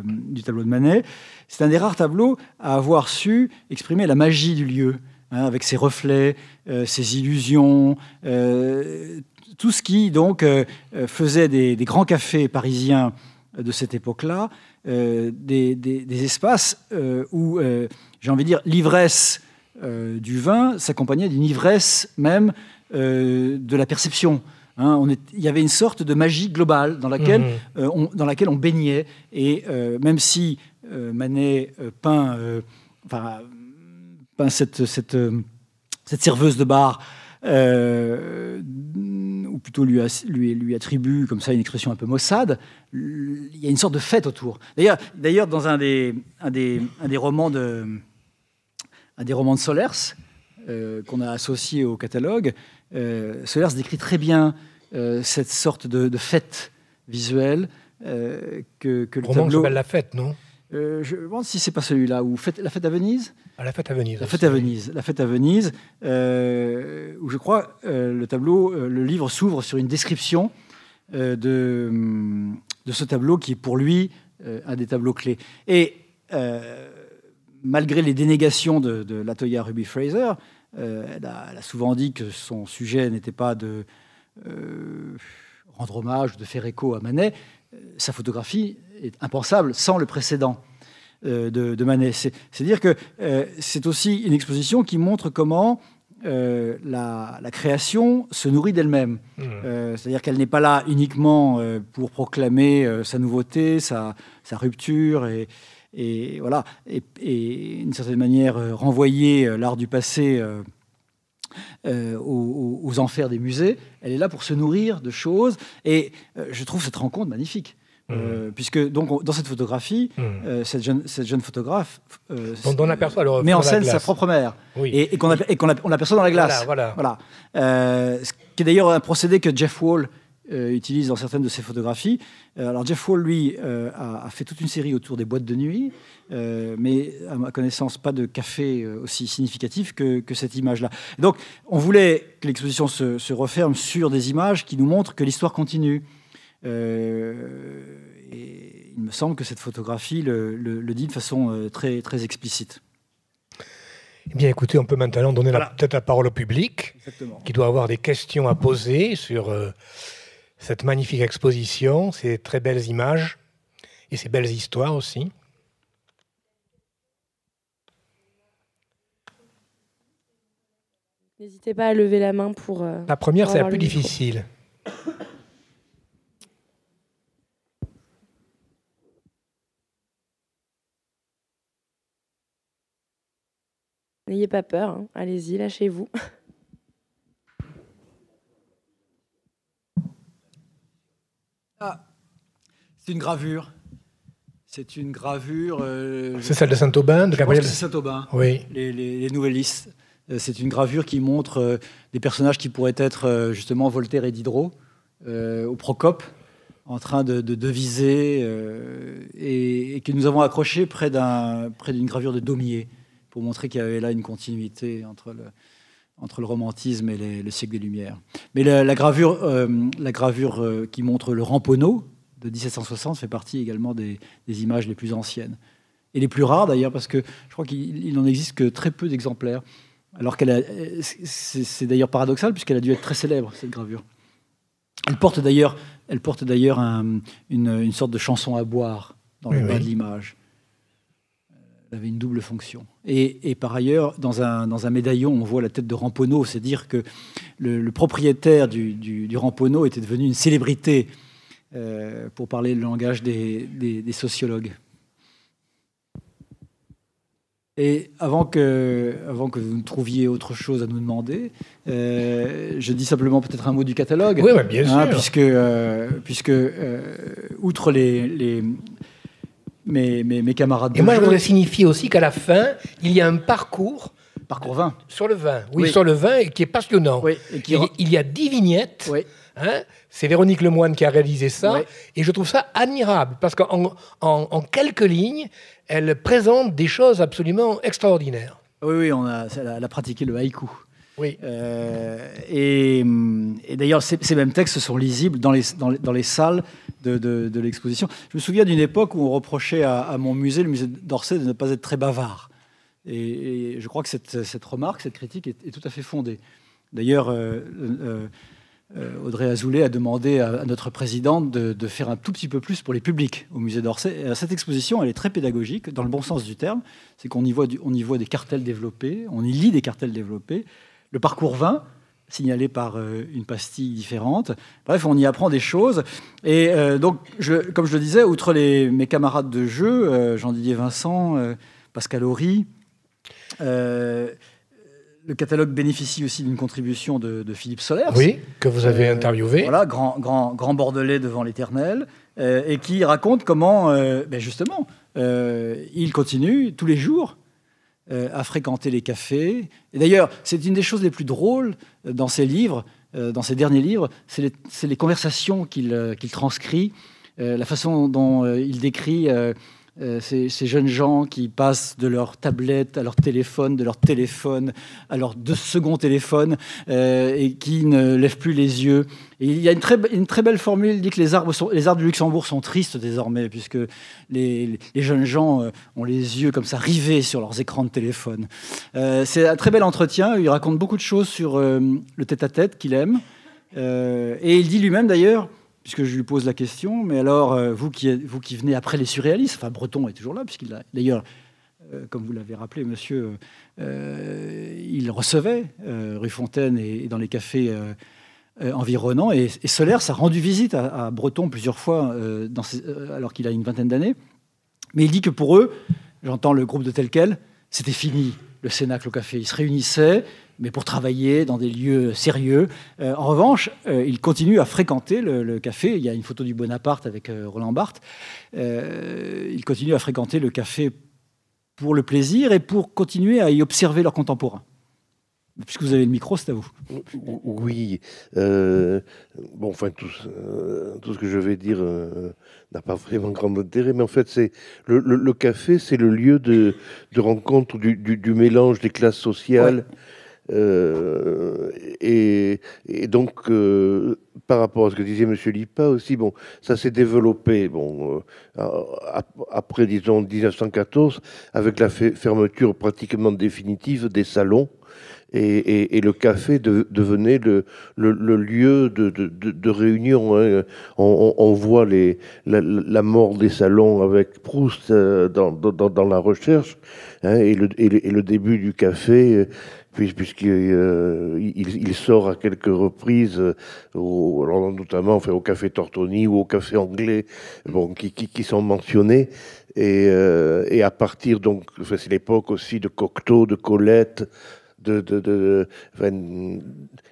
du, tableau de Manet. C'est un des rares tableaux à avoir su exprimer la magie du lieu, hein, avec ses reflets, ses illusions, tout ce qui donc euh, euh, faisait des, grands cafés parisiens de cette époque-là, euh, des, espaces où, j'ai envie de dire, l'ivresse du vin s'accompagnait d'une ivresse même de la perception. Hein. on il y avait une sorte de magie globale dans laquelle, mmh. on, dans laquelle on baignait. Et même si Manet peint, enfin, peint cette, cette, cette serveuse de bar ou plutôt lui, lui, lui, attribue comme ça une expression un peu maussade, il y a une sorte de fête autour. D'ailleurs, d'ailleurs dans un des, un des, un des romans de, un des romans de Solers, euh, qu'on a associé au catalogue, euh, Solers décrit très bien euh, cette sorte de, fête visuelle euh, que, que, le roman tableau... s'appelle La Fête, non? Euh, je me demande si c'est pas celui-là, ou la fête à Venise ah, La fête à Venise. La fête à Venise. La fête à Venise, euh, où je crois euh, le tableau, le livre s'ouvre sur une description de, de ce tableau qui est pour lui un des tableaux clés. Et malgré les dénégations de, de Latoya Ruby Fraser, elle a, souvent dit que son sujet n'était pas de rendre hommage, de faire écho à Manet. Sa photographie est impensable sans le précédent euh, de, Manet. C'est-à-dire que euh, c'est aussi une exposition qui montre comment la, création se nourrit d'elle-même. Mmh. C'est-à-dire qu'elle n'est pas là uniquement pour proclamer sa nouveauté, sa, rupture et, et voilà, et, d'une certaine manière renvoyer l'art du passé euh, aux, enfers des musées. Elle est là pour se nourrir de choses. Et euh, je trouve cette rencontre magnifique. Euh, mmh. puisque donc dans cette photographie, mmh. cette, jeune, cette jeune photographe dont on aperçoit le met en scène sa propre mère et, qu'on aperçoit dans la glace. Voilà, voilà. ce qui est d'ailleurs un procédé que Jeff Wall euh, utilise dans certaines de ses photographies. Euh, alors Jeff Wall, lui, euh, a, fait toute une série autour des boîtes de nuit, mais à ma connaissance, pas de café aussi significatif que, cette image-là. Donc, on voulait que l'exposition se, referme sur des images qui nous montrent que l'histoire continue. Et il me semble que cette photographie le, dit de façon très, très explicite. Eh bien, écoutez, on peut maintenant donner peut-être la parole au public, qui doit avoir des questions à poser sur cette magnifique exposition, ces très belles images et ces belles histoires aussi. N'hésitez pas à lever la main pour... Euh, la première, c'est la plus difficile. N'ayez pas peur, hein. allez-y, lâchez-vous. C'est une gravure. C'est une gravure. Euh, c'est celle de Saint-Aubin, de Gabriel C'est Saint-Aubin. Oui. Les, nouvelles listes. Euh, c'est une gravure qui montre euh, des personnages qui pourraient être justement Voltaire et Diderot, au Procope, en train de, deviser, et, que nous avons accroché près d'une gravure de Daumier, pour montrer qu'il y avait là une continuité entre le, entre le romantisme et le siècle des Lumières. Mais la, gravure, la gravure qui montre le Ramponneau, de 1760 fait partie également des, images les plus anciennes. Et les plus rares d'ailleurs, parce que je crois qu'il n'en existe que très peu d'exemplaires. Alors qu'elle c'est d'ailleurs paradoxal, puisqu'elle a dû être très célèbre, cette gravure. Elle porte d'ailleurs, elle porte d'ailleurs une, sorte de chanson à boire dans le bas de l'image. Avait une double fonction. Et, par ailleurs, dans un, dans un, médaillon, on voit la tête de Ramponneau. C'est dire que le, propriétaire du, du, du Ramponneau était devenu une célébrité euh, pour parler le langage des, sociologues. Et avant que, avant que vous ne trouviez autre chose à nous demander, euh, je dis simplement peut-être un mot du catalogue. Oui, bien hein, sûr. puisque, euh, puisque outre les, les mes, mes, camarades Et moi, je voudrais signifier aussi qu'à la fin, il y a un parcours. Parcours vin. Sur le vin, oui, sur le vin, qui est passionnant. Oui, et qui... il, y a dix vignettes. Oui Hein c'est Véronique Lemoine qui a réalisé ça. Et je trouve ça admirable parce qu'en en, quelques lignes, elle présente des choses absolument extraordinaires. Oui, oui, on a, elle a pratiqué le haïku. Oui. Euh, et, d'ailleurs, ces, mêmes textes sont lisibles dans les, dans les, salles de, l'exposition. Je me souviens d'une époque où on reprochait à, mon musée, le musée d'Orsay, de ne pas être très bavard. Et, je crois que cette, remarque, cette critique est, tout à fait fondée. D'ailleurs, euh, euh, euh, Audrey Azoulay a demandé à, notre présidente de, faire un tout petit peu plus pour les publics au musée d'Orsay. cette exposition, elle est très pédagogique, dans le bon sens du terme. C'est qu'on y voit des cartels développés, on y lit des cartels développés. Le parcours 20, signalé par euh, une pastille différente. Bref, on y apprend des choses. Et euh, donc, comme je le disais, outre les, mes camarades de jeu, Jean-Didier Vincent, Pascal Horry, le catalogue bénéficie aussi d'une contribution de, Philippe Soler. Oui, que vous avez euh, interviewé. Voilà, grand, grand, grand Bordelais devant l'éternel, euh, et qui raconte comment, euh, ben justement, il continue tous les jours à fréquenter les cafés. Et d'ailleurs, c'est une des choses les plus drôles dans ses livres, dans ses derniers livres, c'est les, les, conversations qu'il transcrit, la façon dont il décrit euh, ces, jeunes gens qui passent de leur tablette à leur téléphone, de leur téléphone à leur deux secondes téléphone euh, et qui ne lèvent plus les yeux. Il y a une très, belle formule, il dit que les arbres, du Luxembourg sont tristes désormais, puisque les, les jeunes gens euh, ont les yeux comme ça rivés sur leurs écrans de téléphone. C'est un très bel entretien, il raconte beaucoup de choses sur le tête-à-tête qu'il aime. et il dit lui-même d'ailleurs, puisque je lui pose la question, mais alors, euh, vous, qui, venez après les surréalistes, enfin, Breton est toujours là, puisqu'il a d'ailleurs comme vous l'avez rappelé, monsieur, il recevait rue Fontaine et, dans les cafés environnants. Et, et Solers a rendu visite à, Breton plusieurs fois, alors qu'il a une vingtaine d'années. Mais il dit que pour eux, j'entends le groupe de tel quel, c'était fini le Cénacle au café. Ils se réunissaient, mais pour travailler dans des lieux sérieux. Euh, en revanche, euh, il continue à fréquenter le, café. Il y a une photo du Bonaparte avec euh, Roland Barthes. il continue à fréquenter le café pour le plaisir et pour continuer à y observer leurs contemporains. Puisque vous avez le micro, c'est à vous. Oui. bon, enfin, tout, tout, ce que je vais dire n'a pas vraiment grand intérêt, mais en fait, c'est le, café, c'est le lieu de, de rencontre du, du, mélange des classes sociales. Euh, et, donc, euh, par rapport à ce que disait M. Lipa aussi, bon, ça s'est développé, bon, euh, après, disons, 1914, avec la fermeture pratiquement définitive des salons. Et, le café devenait le, lieu de, réunion. Hein. On, voit la, mort des salons avec Proust dans, la recherche hein, et, le, début du café puisqu'il euh, sort à quelques reprises, euh, notamment au Café Tortoni ou au Café Anglais, qui, sont mentionnés. Et, euh, et à partir, donc, c'est l'époque aussi de Cocteau, de Colette, de, de, de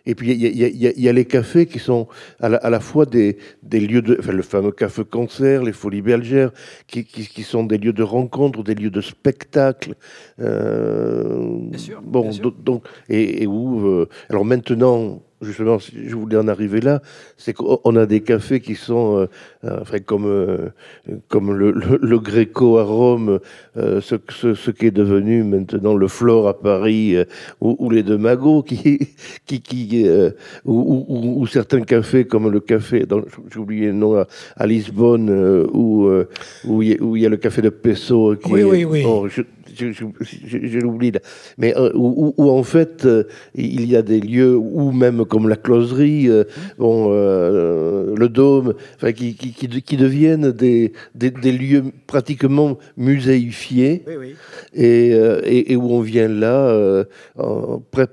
et puis il y, a les cafés qui sont à la, fois des, des, lieux de, enfin, le fameux café concert, les folies belgères, qui, qui, qui, sont des lieux de rencontre, des lieux de spectacle. Euh, bien sûr. Bon, donc et, et où euh, alors maintenant justement, je voulais en arriver là, c'est qu'on a des cafés qui sont, euh, euh, enfin, comme, euh, comme le, le, Gréco à Rome, ce, ce, ce, qui est devenu maintenant le Flore à Paris, ou, ou, les deux Magots, qui, qui, qui ou, ou, certains cafés comme le café, j'ai oublié le nom, à, Lisbonne, où, où il y, a le café de Pesso. Qui oui, oui, oui, je, l'oublie, mais euh, où, en fait euh, il y a des lieux où même comme la closerie, euh, bon, le dôme, enfin, qui, qui, qui, deviennent des, des, lieux pratiquement muséifiés Et, et, où on vient là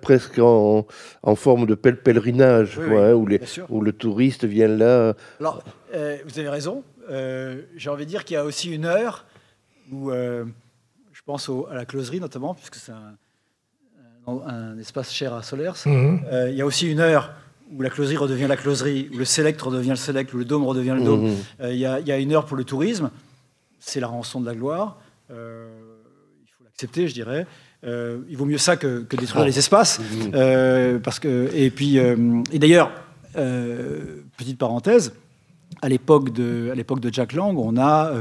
presque en, en, forme de pèlerinage, hein, où, les, où, le touriste vient là. Alors, vous avez raison. J'ai envie de dire qu'il y a aussi une heure où pense à la closerie notamment, puisque c'est un, espace cher à Solers. Mhm. Euh, il y a aussi une heure où la closerie redevient la closerie, où le select redevient le select, où le dôme redevient le dôme. Mhm. Euh, il, y a, une heure pour le tourisme, c'est la rançon de la gloire. Euh, il faut l'accepter, je dirais. il vaut mieux ça que, que détruire les espaces. Mhm. parce que, et puis, et d'ailleurs, petite parenthèse, à l'époque de, à l'époque de Jack Lang, on a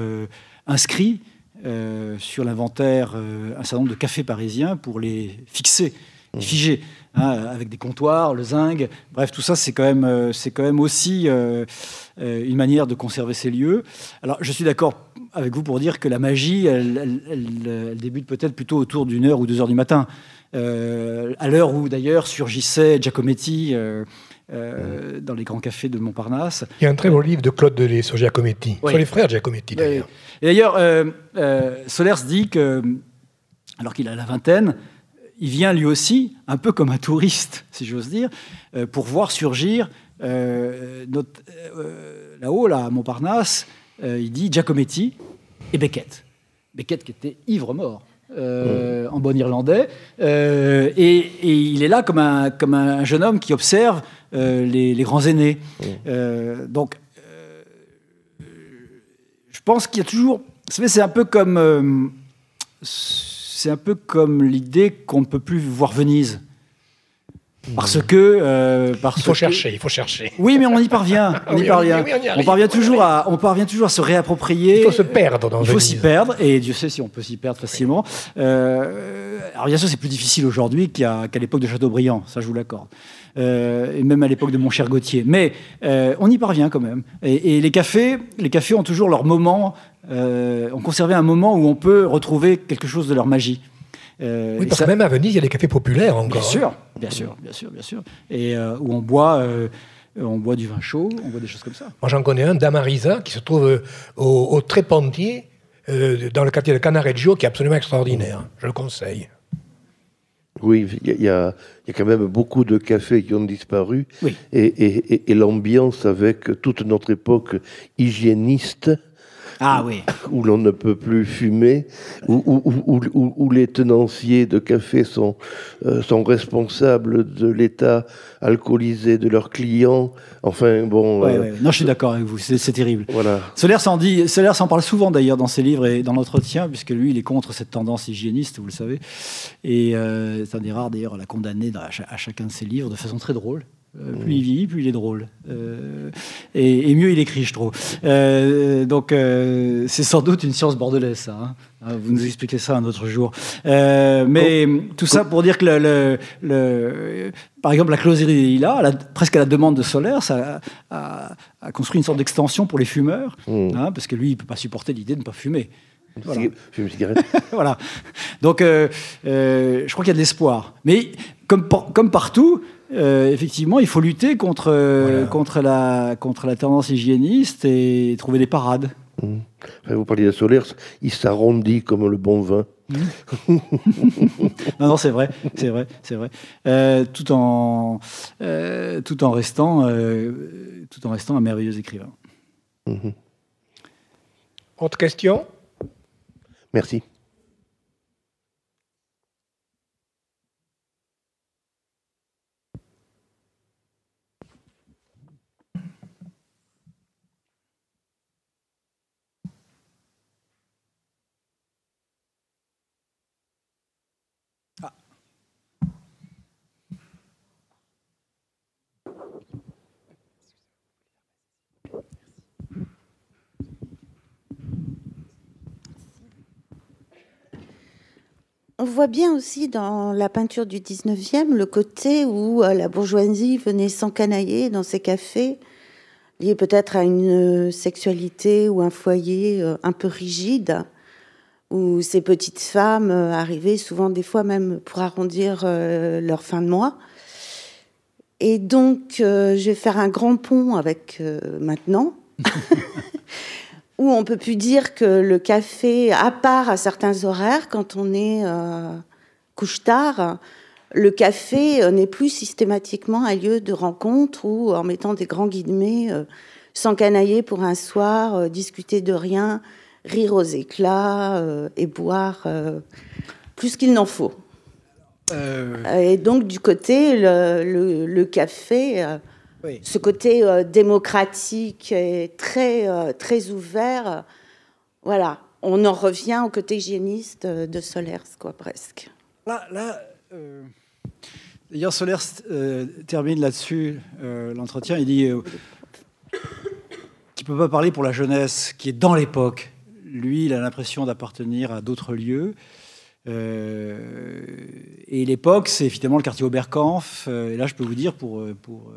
inscrit euh, sur l'inventaire euh, un certain nombre de cafés parisiens pour les fixer, les mmh. figer, hein, avec des comptoirs, le zinc. Bref, tout ça, c'est quand même, euh, c'est quand même aussi une manière de conserver ces lieux. Alors, je suis d'accord avec vous pour dire que la magie, elle, elle débute peut-être plutôt autour d'une heure ou deux heures du matin. à l'heure où d'ailleurs surgissait Giacometti euh, dans les grands cafés de Montparnasse. Il y a un très beau livre de Claude Delay sur Giacometti, sur les frères Giacometti d'ailleurs. Et d'ailleurs, euh, euh, Solers dit que, alors qu'il a la vingtaine, il vient lui aussi, un peu comme un touriste, si j'ose dire, pour voir surgir là-haut, là, à Montparnasse, il dit Giacometti et Beckett. Beckett qui était ivre-mort. en bon irlandais. et, il est là comme un, comme un jeune homme qui observe euh, les, grands aînés. Euh, donc, euh, je pense qu'il y a toujours. C'est un peu comme. c'est un peu comme l'idée qu'on ne peut plus voir Venise. Parce que, parce il faut chercher, il faut chercher. Oui, mais on y parvient. On y parvient. on, parvient toujours à, on parvient toujours à se réapproprier. Il faut se perdre dans. Il faut s'y perdre, et Dieu sait si on peut s'y perdre facilement. alors bien sûr, c'est plus difficile aujourd'hui qu'à l'époque de Chateaubriand, ça je vous l'accorde. Euh, et même à l'époque de mon cher Gauthier. Mais euh, on y parvient quand même. Et, les cafés, les cafés ont toujours leur moment, euh, ont conservé un moment où on peut retrouver quelque chose de leur magie. oui, parce que même à Venise, il y a des cafés populaires encore. Bien sûr, bien sûr, bien sûr, bien sûr. Et où on boit, on boit du vin chaud, on boit des choses comme ça. Moi, j'en connais un, Damarisa, qui se trouve au, au Trépantier, dans le quartier de Canareggio qui est absolument extraordinaire. Je le conseille. Oui, il y, a quand même beaucoup de cafés qui ont disparu. Et, et l'ambiance avec toute notre époque hygiéniste ah oui. où l'on ne peut plus fumer, où, où, les tenanciers de café sont, euh, sont responsables de l'état alcoolisé de leurs clients. Enfin, bon. Euh, non, je suis d'accord avec vous, c'est terrible. Voilà. Solaire s'en dit, Solaire s'en parle souvent d'ailleurs dans ses livres et dans l'entretien, puisque lui, il est contre cette tendance hygiéniste, vous le savez. Et euh, c'est un des rares d'ailleurs à la condamner à chacun de ses livres de façon très drôle. Euh, plus il vieillit, plus il est drôle. Euh, et, mieux il écrit, je trouve. Euh, donc, c'est sans doute une science bordelaise, ça. Hein. Ah, vous nous expliquez ça un autre jour. mais tout ça pour dire que, le, le, par exemple, la closerie là, presque à la demande de Solaire, ça a, construit une sorte d'extension pour les fumeurs, mmh. hein, parce que lui, il ne peut pas supporter l'idée de ne pas fumer. Voilà. Fumer cigarette. voilà. Donc, je crois qu'il y a de l'espoir. Mais comme, comme partout, euh, effectivement, il faut lutter contre, contre, la, contre la tendance hygiéniste et trouver des parades. Mmh. Vous parliez de Solaire, il s'arrondit comme le bon vin. Mmh. non, non, c'est vrai, c'est vrai, c'est vrai. Euh, tout en euh, tout en restant tout en restant un merveilleux écrivain. Mmh. Autre question? Merci. On voit bien aussi dans la peinture du 19e le côté où euh, la bourgeoisie venait s'encanailler dans ses cafés, lié peut-être à une sexualité ou un foyer euh, un peu rigide, où ces petites femmes euh, arrivaient souvent des fois même pour arrondir leur fin de mois. Et donc, je vais faire un grand pont avec maintenant. où on peut plus dire que le café, à part à certains horaires, quand on est euh, couche tard, le café euh, n'est plus systématiquement un lieu de rencontre où, en mettant des grands guillemets, euh, s'encanailler pour un soir, discuter de rien, rire aux éclats et boire plus qu'il n'en faut. Et donc, du côté, le café ce côté euh, démocratique et très, euh, très ouvert, voilà, on en revient au côté hygiéniste euh, de Solers, quoi, presque. Là, là d'ailleurs, Solers termine là-dessus l'entretien. Il dit qu'il ne peut pas parler pour la jeunesse qui est dans l'époque. Lui, il a l'impression d'appartenir à d'autres lieux. et l'époque, c'est évidemment le quartier Oberkampf. et là, je peux vous dire, pour, pour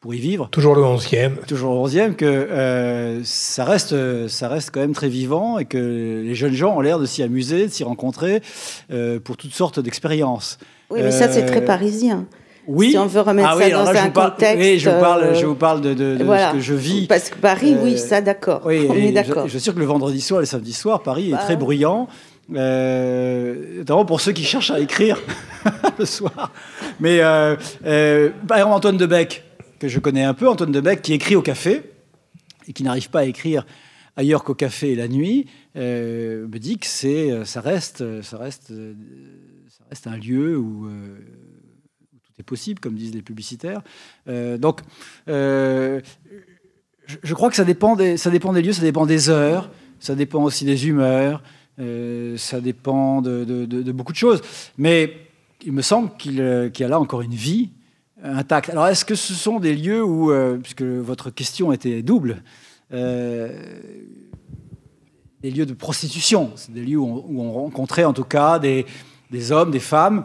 pour y vivre. Toujours le 11e. Toujours le 11e, que euh, ça, reste, ça reste quand même très vivant et que les jeunes gens ont l'air de s'y amuser, de s'y rencontrer euh, pour toutes sortes d'expériences. Oui, mais ça, c'est très euh, parisien. Oui. Si on veut remettre ah ça dans un contexte. Oui, je vous parle, je vous parle de, de, ce que je vis. Parce que Paris, oui, ça, d'accord. Oui, on est d'accord. Je, je, suis sûr que le vendredi soir et le samedi soir, Paris est bah très bruyant. notamment pour ceux qui cherchent à écrire le soir. Mais par exemple, Antoine Debec, que je connais un peu, Antoine Debec, qui écrit au café et qui n'arrive pas à écrire ailleurs qu'au café la nuit, euh, me dit que c'est, euh, ça reste, ça reste, euh, ça reste un lieu où, tout est possible, comme disent les publicitaires. donc, je, crois que ça dépend des, ça dépend des lieux, ça dépend des heures, ça dépend aussi des humeurs, ça dépend de, beaucoup de choses. Mais il me semble qu'il y a là encore une vie Alors, est-ce que ce sont des lieux où, euh, puisque votre question était double, euh, des lieux de prostitution, c'est des lieux où on, rencontrait en tout cas des, hommes, des femmes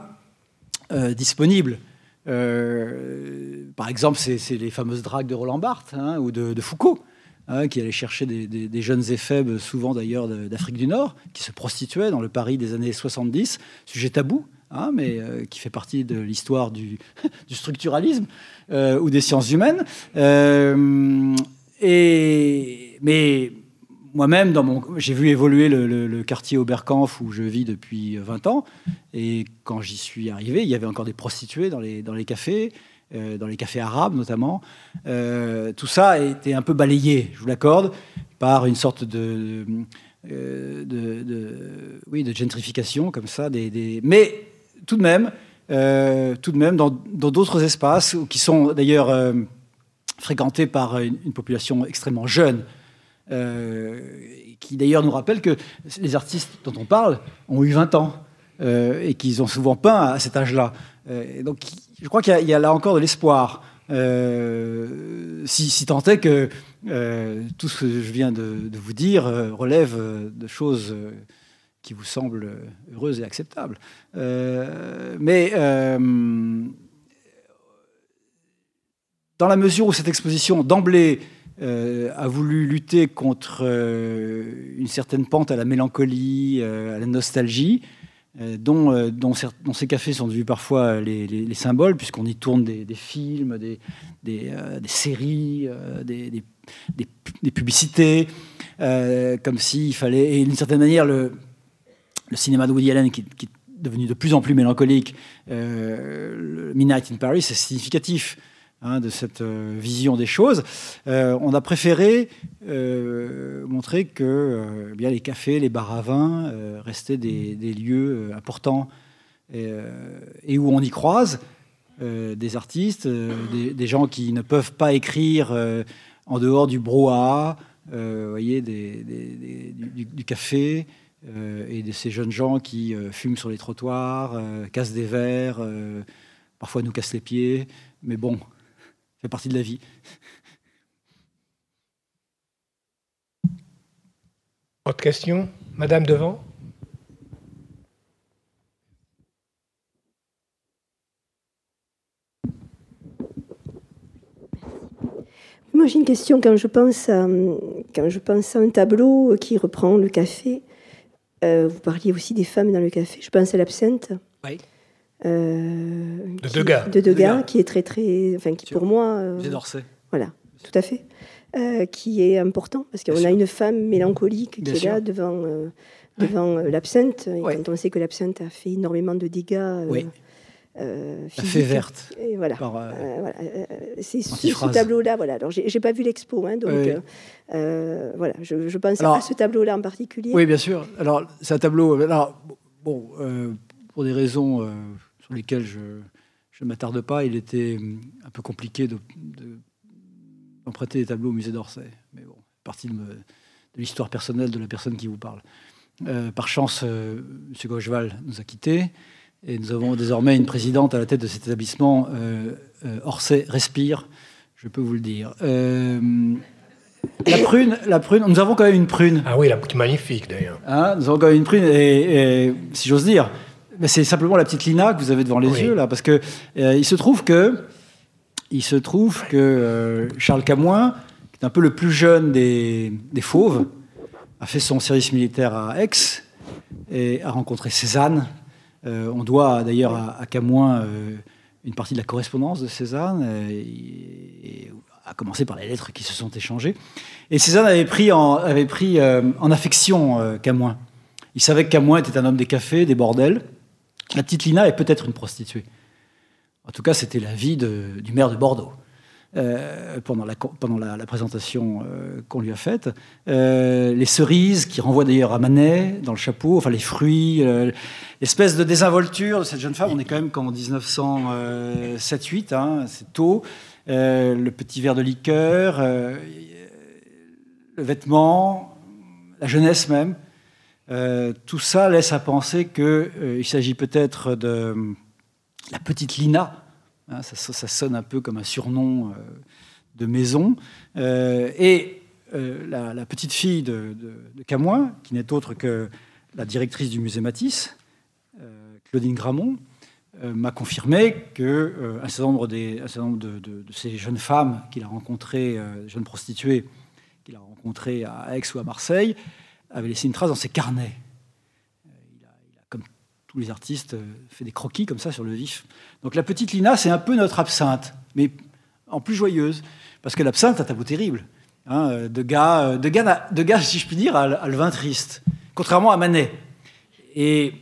euh, disponibles. par exemple, c'est les fameuses dragues de Roland Barthes hein, ou de, Foucault. Hein, qui allaient chercher des, des jeunes éphèbes, souvent d'ailleurs d'Afrique du Nord, qui se prostituaient dans le Paris des années 70, sujet tabou, Hein, mais euh, qui fait partie de l'histoire du, structuralisme euh, ou des sciences humaines. Euh, et, mais moi-même, j'ai vu évoluer le, quartier Oberkampf où je vis depuis 20 ans. Et quand j'y suis arrivé, il y avait encore des prostituées dans les, dans les cafés, dans les cafés arabes notamment. Tout ça a été un peu balayé, je vous l'accorde, par une sorte de, de, oui, de gentrification comme ça. Mais tout de même, tout de même dans d'autres espaces qui sont d'ailleurs fréquentés par une population extrêmement jeune. Euh, qui d'ailleurs nous rappelle que les artistes dont on parle ont eu 20 ans euh, et qu'ils ont souvent peint à cet âge-là. Euh, donc je crois qu'il y, a là encore de l'espoir. Si, si, tant est que tout ce que je viens de, vous dire relève de choses qui vous semblent heureuses et acceptables. mais dans la mesure où cette exposition d'emblée euh, a voulu lutter contre euh, une certaine pente à la mélancolie, euh, à la nostalgie, dont, dont, ces cafés sont devenus parfois les, symboles, puisqu'on y tourne des, films, des, séries, des, publicités, comme s'il fallait... Et d'une certaine manière, le, le cinéma de Woody Allen, qui, est devenu de plus en plus mélancolique, le Midnight in Paris, c'est significatif Hein, de cette euh, vision des choses. Euh, on a préféré euh, montrer que bien les cafés, les bars à vin restaient des, lieux importants et, où on y croise des artistes, des, gens qui ne peuvent pas écrire en dehors du brouhaha, voyez, du, café. Et de ces jeunes gens qui fument sur les trottoirs, cassent des verres, parfois nous cassent les pieds. Mais bon, fait partie de la vie. Autre question Madame devant Moi, j'ai une question. Quand je pense à, quand je pense à un tableau qui reprend le café, euh, vous parliez aussi des femmes dans le café. Je pense à l'absinthe. Oui. Euh, de Degas. De Degas, qui est très, très. Enfin, qui pour moi. Euh, d'Orsay. Voilà, tout à fait. Euh, qui est important parce qu'on a une femme mélancolique qui est là devant, devant l'absinthe. Et quand on sait que l'absinthe a fait énormément de dégâts. Oui. Euh, la fée verte. Et voilà. voilà. c'est ce, tableau-là. Voilà. Alors, j'ai pas vu l'expo, hein, donc voilà. Je, je pense à ce tableau-là en particulier. Oui, bien sûr. Alors, c'est un tableau. Alors, bon, pour des raisons sur lesquels je ne m'attarde pas. Il était un peu compliqué d'emprunter de, des tableaux au musée d'Orsay. Mais bon, partie de, de l'histoire personnelle de la personne qui vous parle. Euh, par chance, euh, M. Gaucheval nous a quittés et nous avons désormais une présidente à la tête de cet établissement. Euh, Orsay respire, je peux vous le dire. la prune, la prune, nous avons quand même une prune. Ah oui, la prune magnifique d'ailleurs. Hein, nous avons quand même une prune, et si j'ose dire, c'est simplement la petite Lina que vous avez devant les yeux là, parce que euh, il se trouve que il se trouve que euh, Charles Camoin, qui est un peu le plus jeune des, fauves, a fait son service militaire à Aix et a rencontré Cézanne. Euh, on doit d'ailleurs à, à, Camoin une partie de la correspondance de Cézanne, et, à commencer par les lettres qui se sont échangées. Et Cézanne avait pris en, avait pris, en affection Camoin. Il savait que Camoin était un homme des cafés, des bordels. La petite Lina est peut-être une prostituée. En tout cas, c'était la vie du maire de Bordeaux. Euh, pendant, la, pendant la, présentation euh, qu'on lui a faite. Euh, les cerises, qui renvoient d'ailleurs à Manet dans le chapeau, enfin les fruits, l'espèce de désinvolture de cette jeune femme. On est quand même qu'en 1907-8, hein, c'est tôt. le petit verre de liqueur, le vêtement, la jeunesse même. Euh, tout ça laisse à penser qu'il euh, s'agit peut-être de la petite Lina. Hein, ça, sonne un peu comme un surnom euh, de maison. et la, petite fille de, de, Camoin, qui n'est autre que la directrice du musée Matisse, Claudine Gramont, m'a confirmé que un certain nombre, des, nombre de, ces jeunes femmes qu'il a rencontrées, jeunes prostituées qu'il a rencontrées à Aix ou à Marseille, avait laissé une trace dans ses carnets. Euh, il a, comme tous les artistes, euh, fait des croquis comme ça sur le vif. Donc la petite Lina, c'est un peu notre absinthe, mais en plus joyeuse, parce que l'absinthe a un tableau terrible. hein, de, gars, de, gars, de gars, si je puis dire, à, le vin triste, contrairement à Manet. Et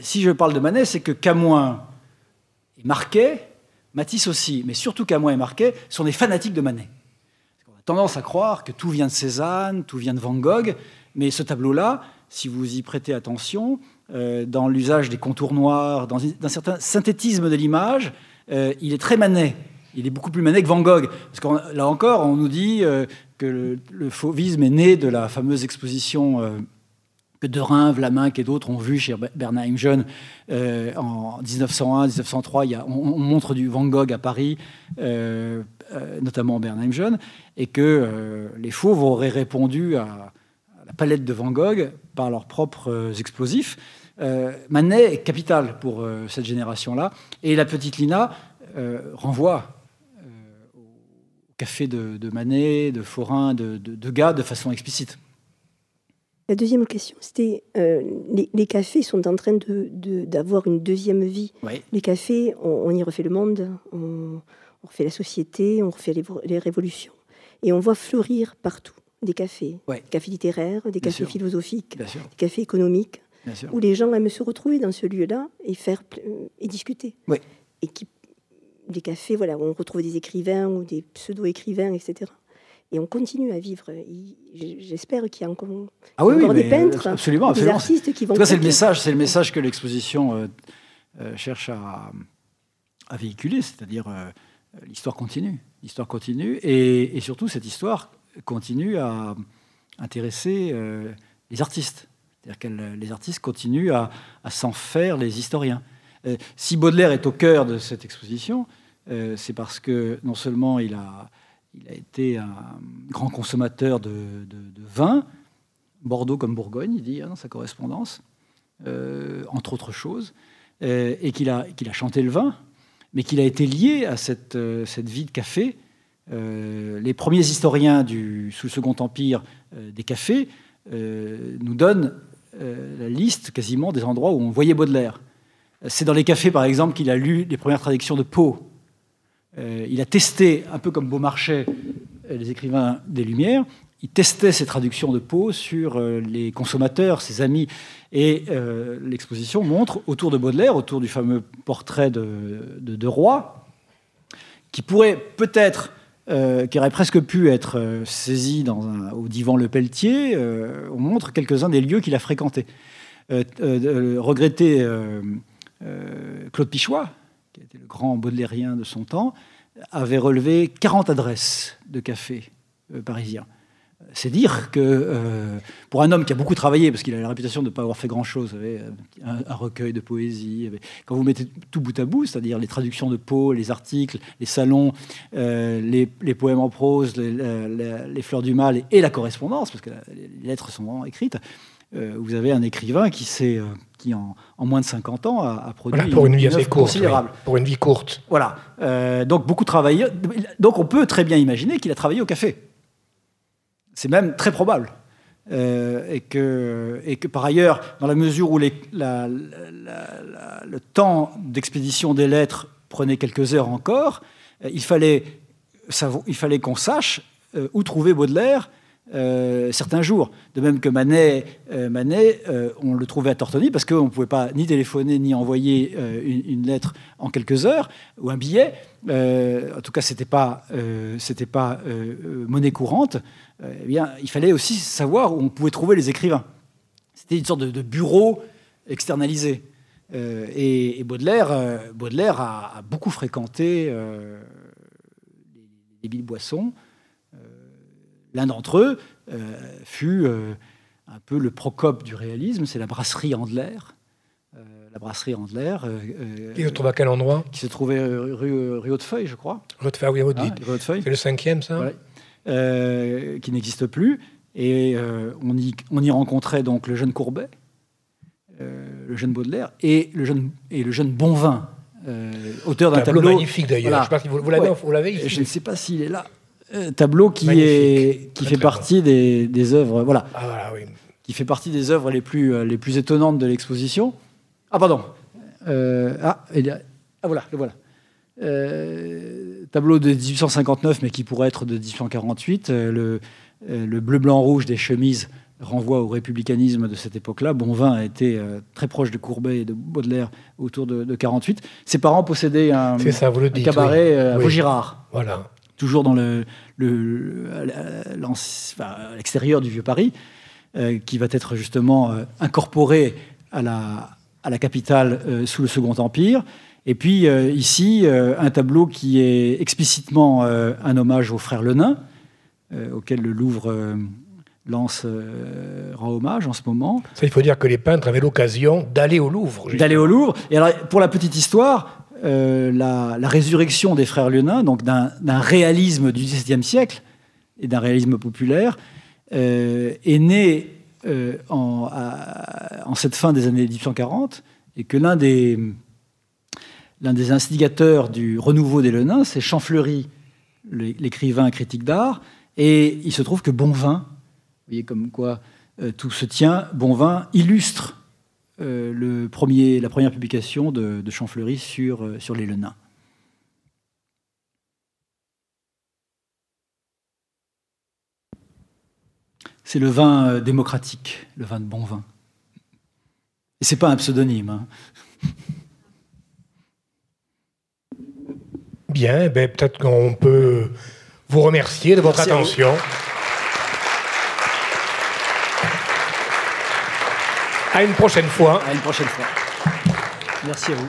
si je parle de Manet, c'est que Camoin et Marquet, Matisse aussi, mais surtout Camoin et Marquet, sont des fanatiques de Manet. On a tendance à croire que tout vient de Cézanne, tout vient de Van Gogh, mais ce tableau-là, si vous y prêtez attention, euh, dans l'usage des contours noirs, dans un certain synthétisme de l'image, euh, il est très manet. Il est beaucoup plus manet que Van Gogh. Parce que là encore, on nous dit euh, que le, fauvisme est né de la fameuse exposition De Reims, Vlaminck et d'autres ont vu chez Bernheim Jeune en 1901-1903. On, on, montre du Van Gogh à Paris, notamment Bernheim Jeune, et que les fauves auraient répondu à la palette de Van Gogh par leurs propres euh, explosifs. Euh, Manet est capital pour euh, cette génération-là. Et la petite Lina renvoie au café de, Manet, de Forain, de, de, Degas de façon explicite. La deuxième question, c'était les, cafés sont en train d'avoir une deuxième vie. Les cafés, on, y refait le monde, on, refait la société, on refait les révolutions. Et on voit fleurir partout des cafés, des cafés littéraires, des cafés philosophiques, des cafés économiques, où les gens aiment se retrouver dans ce lieu-là et faire et discuter. Et qui, des cafés, voilà, où on retrouve des écrivains ou des pseudo-écrivains, etc. Et on continue à vivre. J'espère qu'il y a encore, ah oui, des peintres, absolument, des artistes qui vont. c'est le message, c'est le message que l'exposition euh, euh, cherche à, à véhiculer, c'est-à-dire euh, l'histoire continue, l'histoire continue, et, et, surtout cette histoire continue à intéresser les artistes. C'est-à-dire que les artistes continuent à, s'en faire les historiens. Si Baudelaire est au cœur de cette exposition, c'est parce que non seulement il a, il a été un grand consommateur de, vin, Bordeaux comme Bourgogne, il dit hein, dans sa correspondance, entre autres choses, et qu'il a, chanté le vin, mais qu'il a été lié à cette, cette vie de café euh, les premiers historiens du, sous le Second Empire euh, des cafés euh, nous donnent la liste quasiment des endroits où on voyait Baudelaire. C'est dans les cafés, par exemple, qu'il a lu les premières traductions de Poe. Il a testé, un peu comme Beaumarchais, les écrivains des Lumières, il testait ces traductions de Poe sur les consommateurs, ses amis. Et l'exposition montre autour de Baudelaire, autour du fameux portrait de, de, de Roi, qui pourrait peut-être euh, qui aurait presque pu être euh, saisi dans au divan Le Pelletier, euh, on montre quelques-uns des lieux qu'il a fréquentés. regretté Claude Pichois, qui était le grand baudelairien de son temps, avait relevé 40 adresses de cafés parisiens. C'est dire que euh, pour un homme qui a beaucoup travaillé, parce qu'il a la réputation de ne pas avoir fait grand-chose, un, recueil de poésie, quand vous mettez tout bout à bout, c'est-à-dire les traductions de Poe, les articles, les salons, euh, les, poèmes en prose, les, fleurs du mal et, la correspondance, parce que les lettres sont écrites, euh, vous avez un écrivain qui, qui en, moins de 50 ans a, produit pour une, vie assez courte, considérable. pour une vie courte. Voilà. donc beaucoup travaillé. Donc on peut très bien imaginer qu'il a travaillé au café. C'est même très probable. Euh, et, que, et que par ailleurs, dans la mesure où les, le temps d'expédition des lettres prenait quelques heures encore, euh, il fallait, il fallait qu'on sache euh, où trouver Baudelaire certains jours. De même que Manet, Manet on le trouvait à Tortoni parce qu'on ne pouvait pas ni téléphoner ni envoyer une, lettre en quelques heures ou un billet. en tout cas, ce n'était pas, c'était pas monnaie courante. Euh, eh bien, il fallait aussi savoir où on pouvait trouver les écrivains. C'était une sorte de, bureau externalisé. Euh, et, Baudelaire, euh, Baudelaire a, beaucoup fréquenté les villes boissons. L'un d'entre eux fut un peu le Procope du réalisme, c'est la brasserie Andler. la brasserie Andler. qui se trouve à quel endroit? Qui se trouvait rue, rue Hautefeuille, je crois. Hautefeuille, oui, Hautefeuille. C'est le cinquième, ça? Euh, qui n'existe plus. Et euh, on, y, on y rencontrait donc le jeune Courbet, euh, le jeune Baudelaire et le jeune, et le jeune Bonvin, auteur d'un tableau, magnifique d'ailleurs. Je vous, vous l'avez Je ne sais pas s'il est là. Tableau qui, est, qui fait partie des, des, œuvres. Voilà. Ah, voilà oui. Qui fait partie des œuvres les plus, les plus étonnantes de l'exposition. Ah, pardon. ah, ah, voilà, le voilà. tableau de 1859, mais qui pourrait être de 1848. le, le bleu, blanc, rouge des chemises renvoie au républicanisme de cette époque-là. Bonvin a été euh, très proche de Courbet et de Baudelaire autour de, 1948. 48. Ses parents possédaient un, cabaret à Vaugirard. Voilà. Toujours dans le, l'extérieur du vieux Paris, euh, qui va être justement euh, incorporé à la, à la capitale sous le Second Empire. Et puis ici, un tableau qui est explicitement un hommage aux frères Lenain, auquel le Louvre lance euh, rend hommage en ce moment. Ça, il faut dire que les peintres avaient l'occasion d'aller au Louvre. D'aller au Louvre. Et alors, pour la petite histoire, euh, la, résurrection des frères Lenain, donc d'un réalisme du XVIIe siècle et d'un réalisme populaire, euh, est née en, en, cette fin des années 1840 et que l'un des, des instigateurs du renouveau des Lenains, c'est Champfleury, l'écrivain critique d'art, et il se trouve que Bonvin vous voyez comme quoi euh, tout se tient. Bonvin illustre euh, le premier, la première publication de, de Champfleury sur, euh, sur les Lenins. C'est le vin démocratique, le vin de bon vin. Et c'est pas un pseudonyme. Hein. Bien, ben peut-être qu'on peut vous remercier de votre attention. À une prochaine fois. À une prochaine fois. Merci à vous.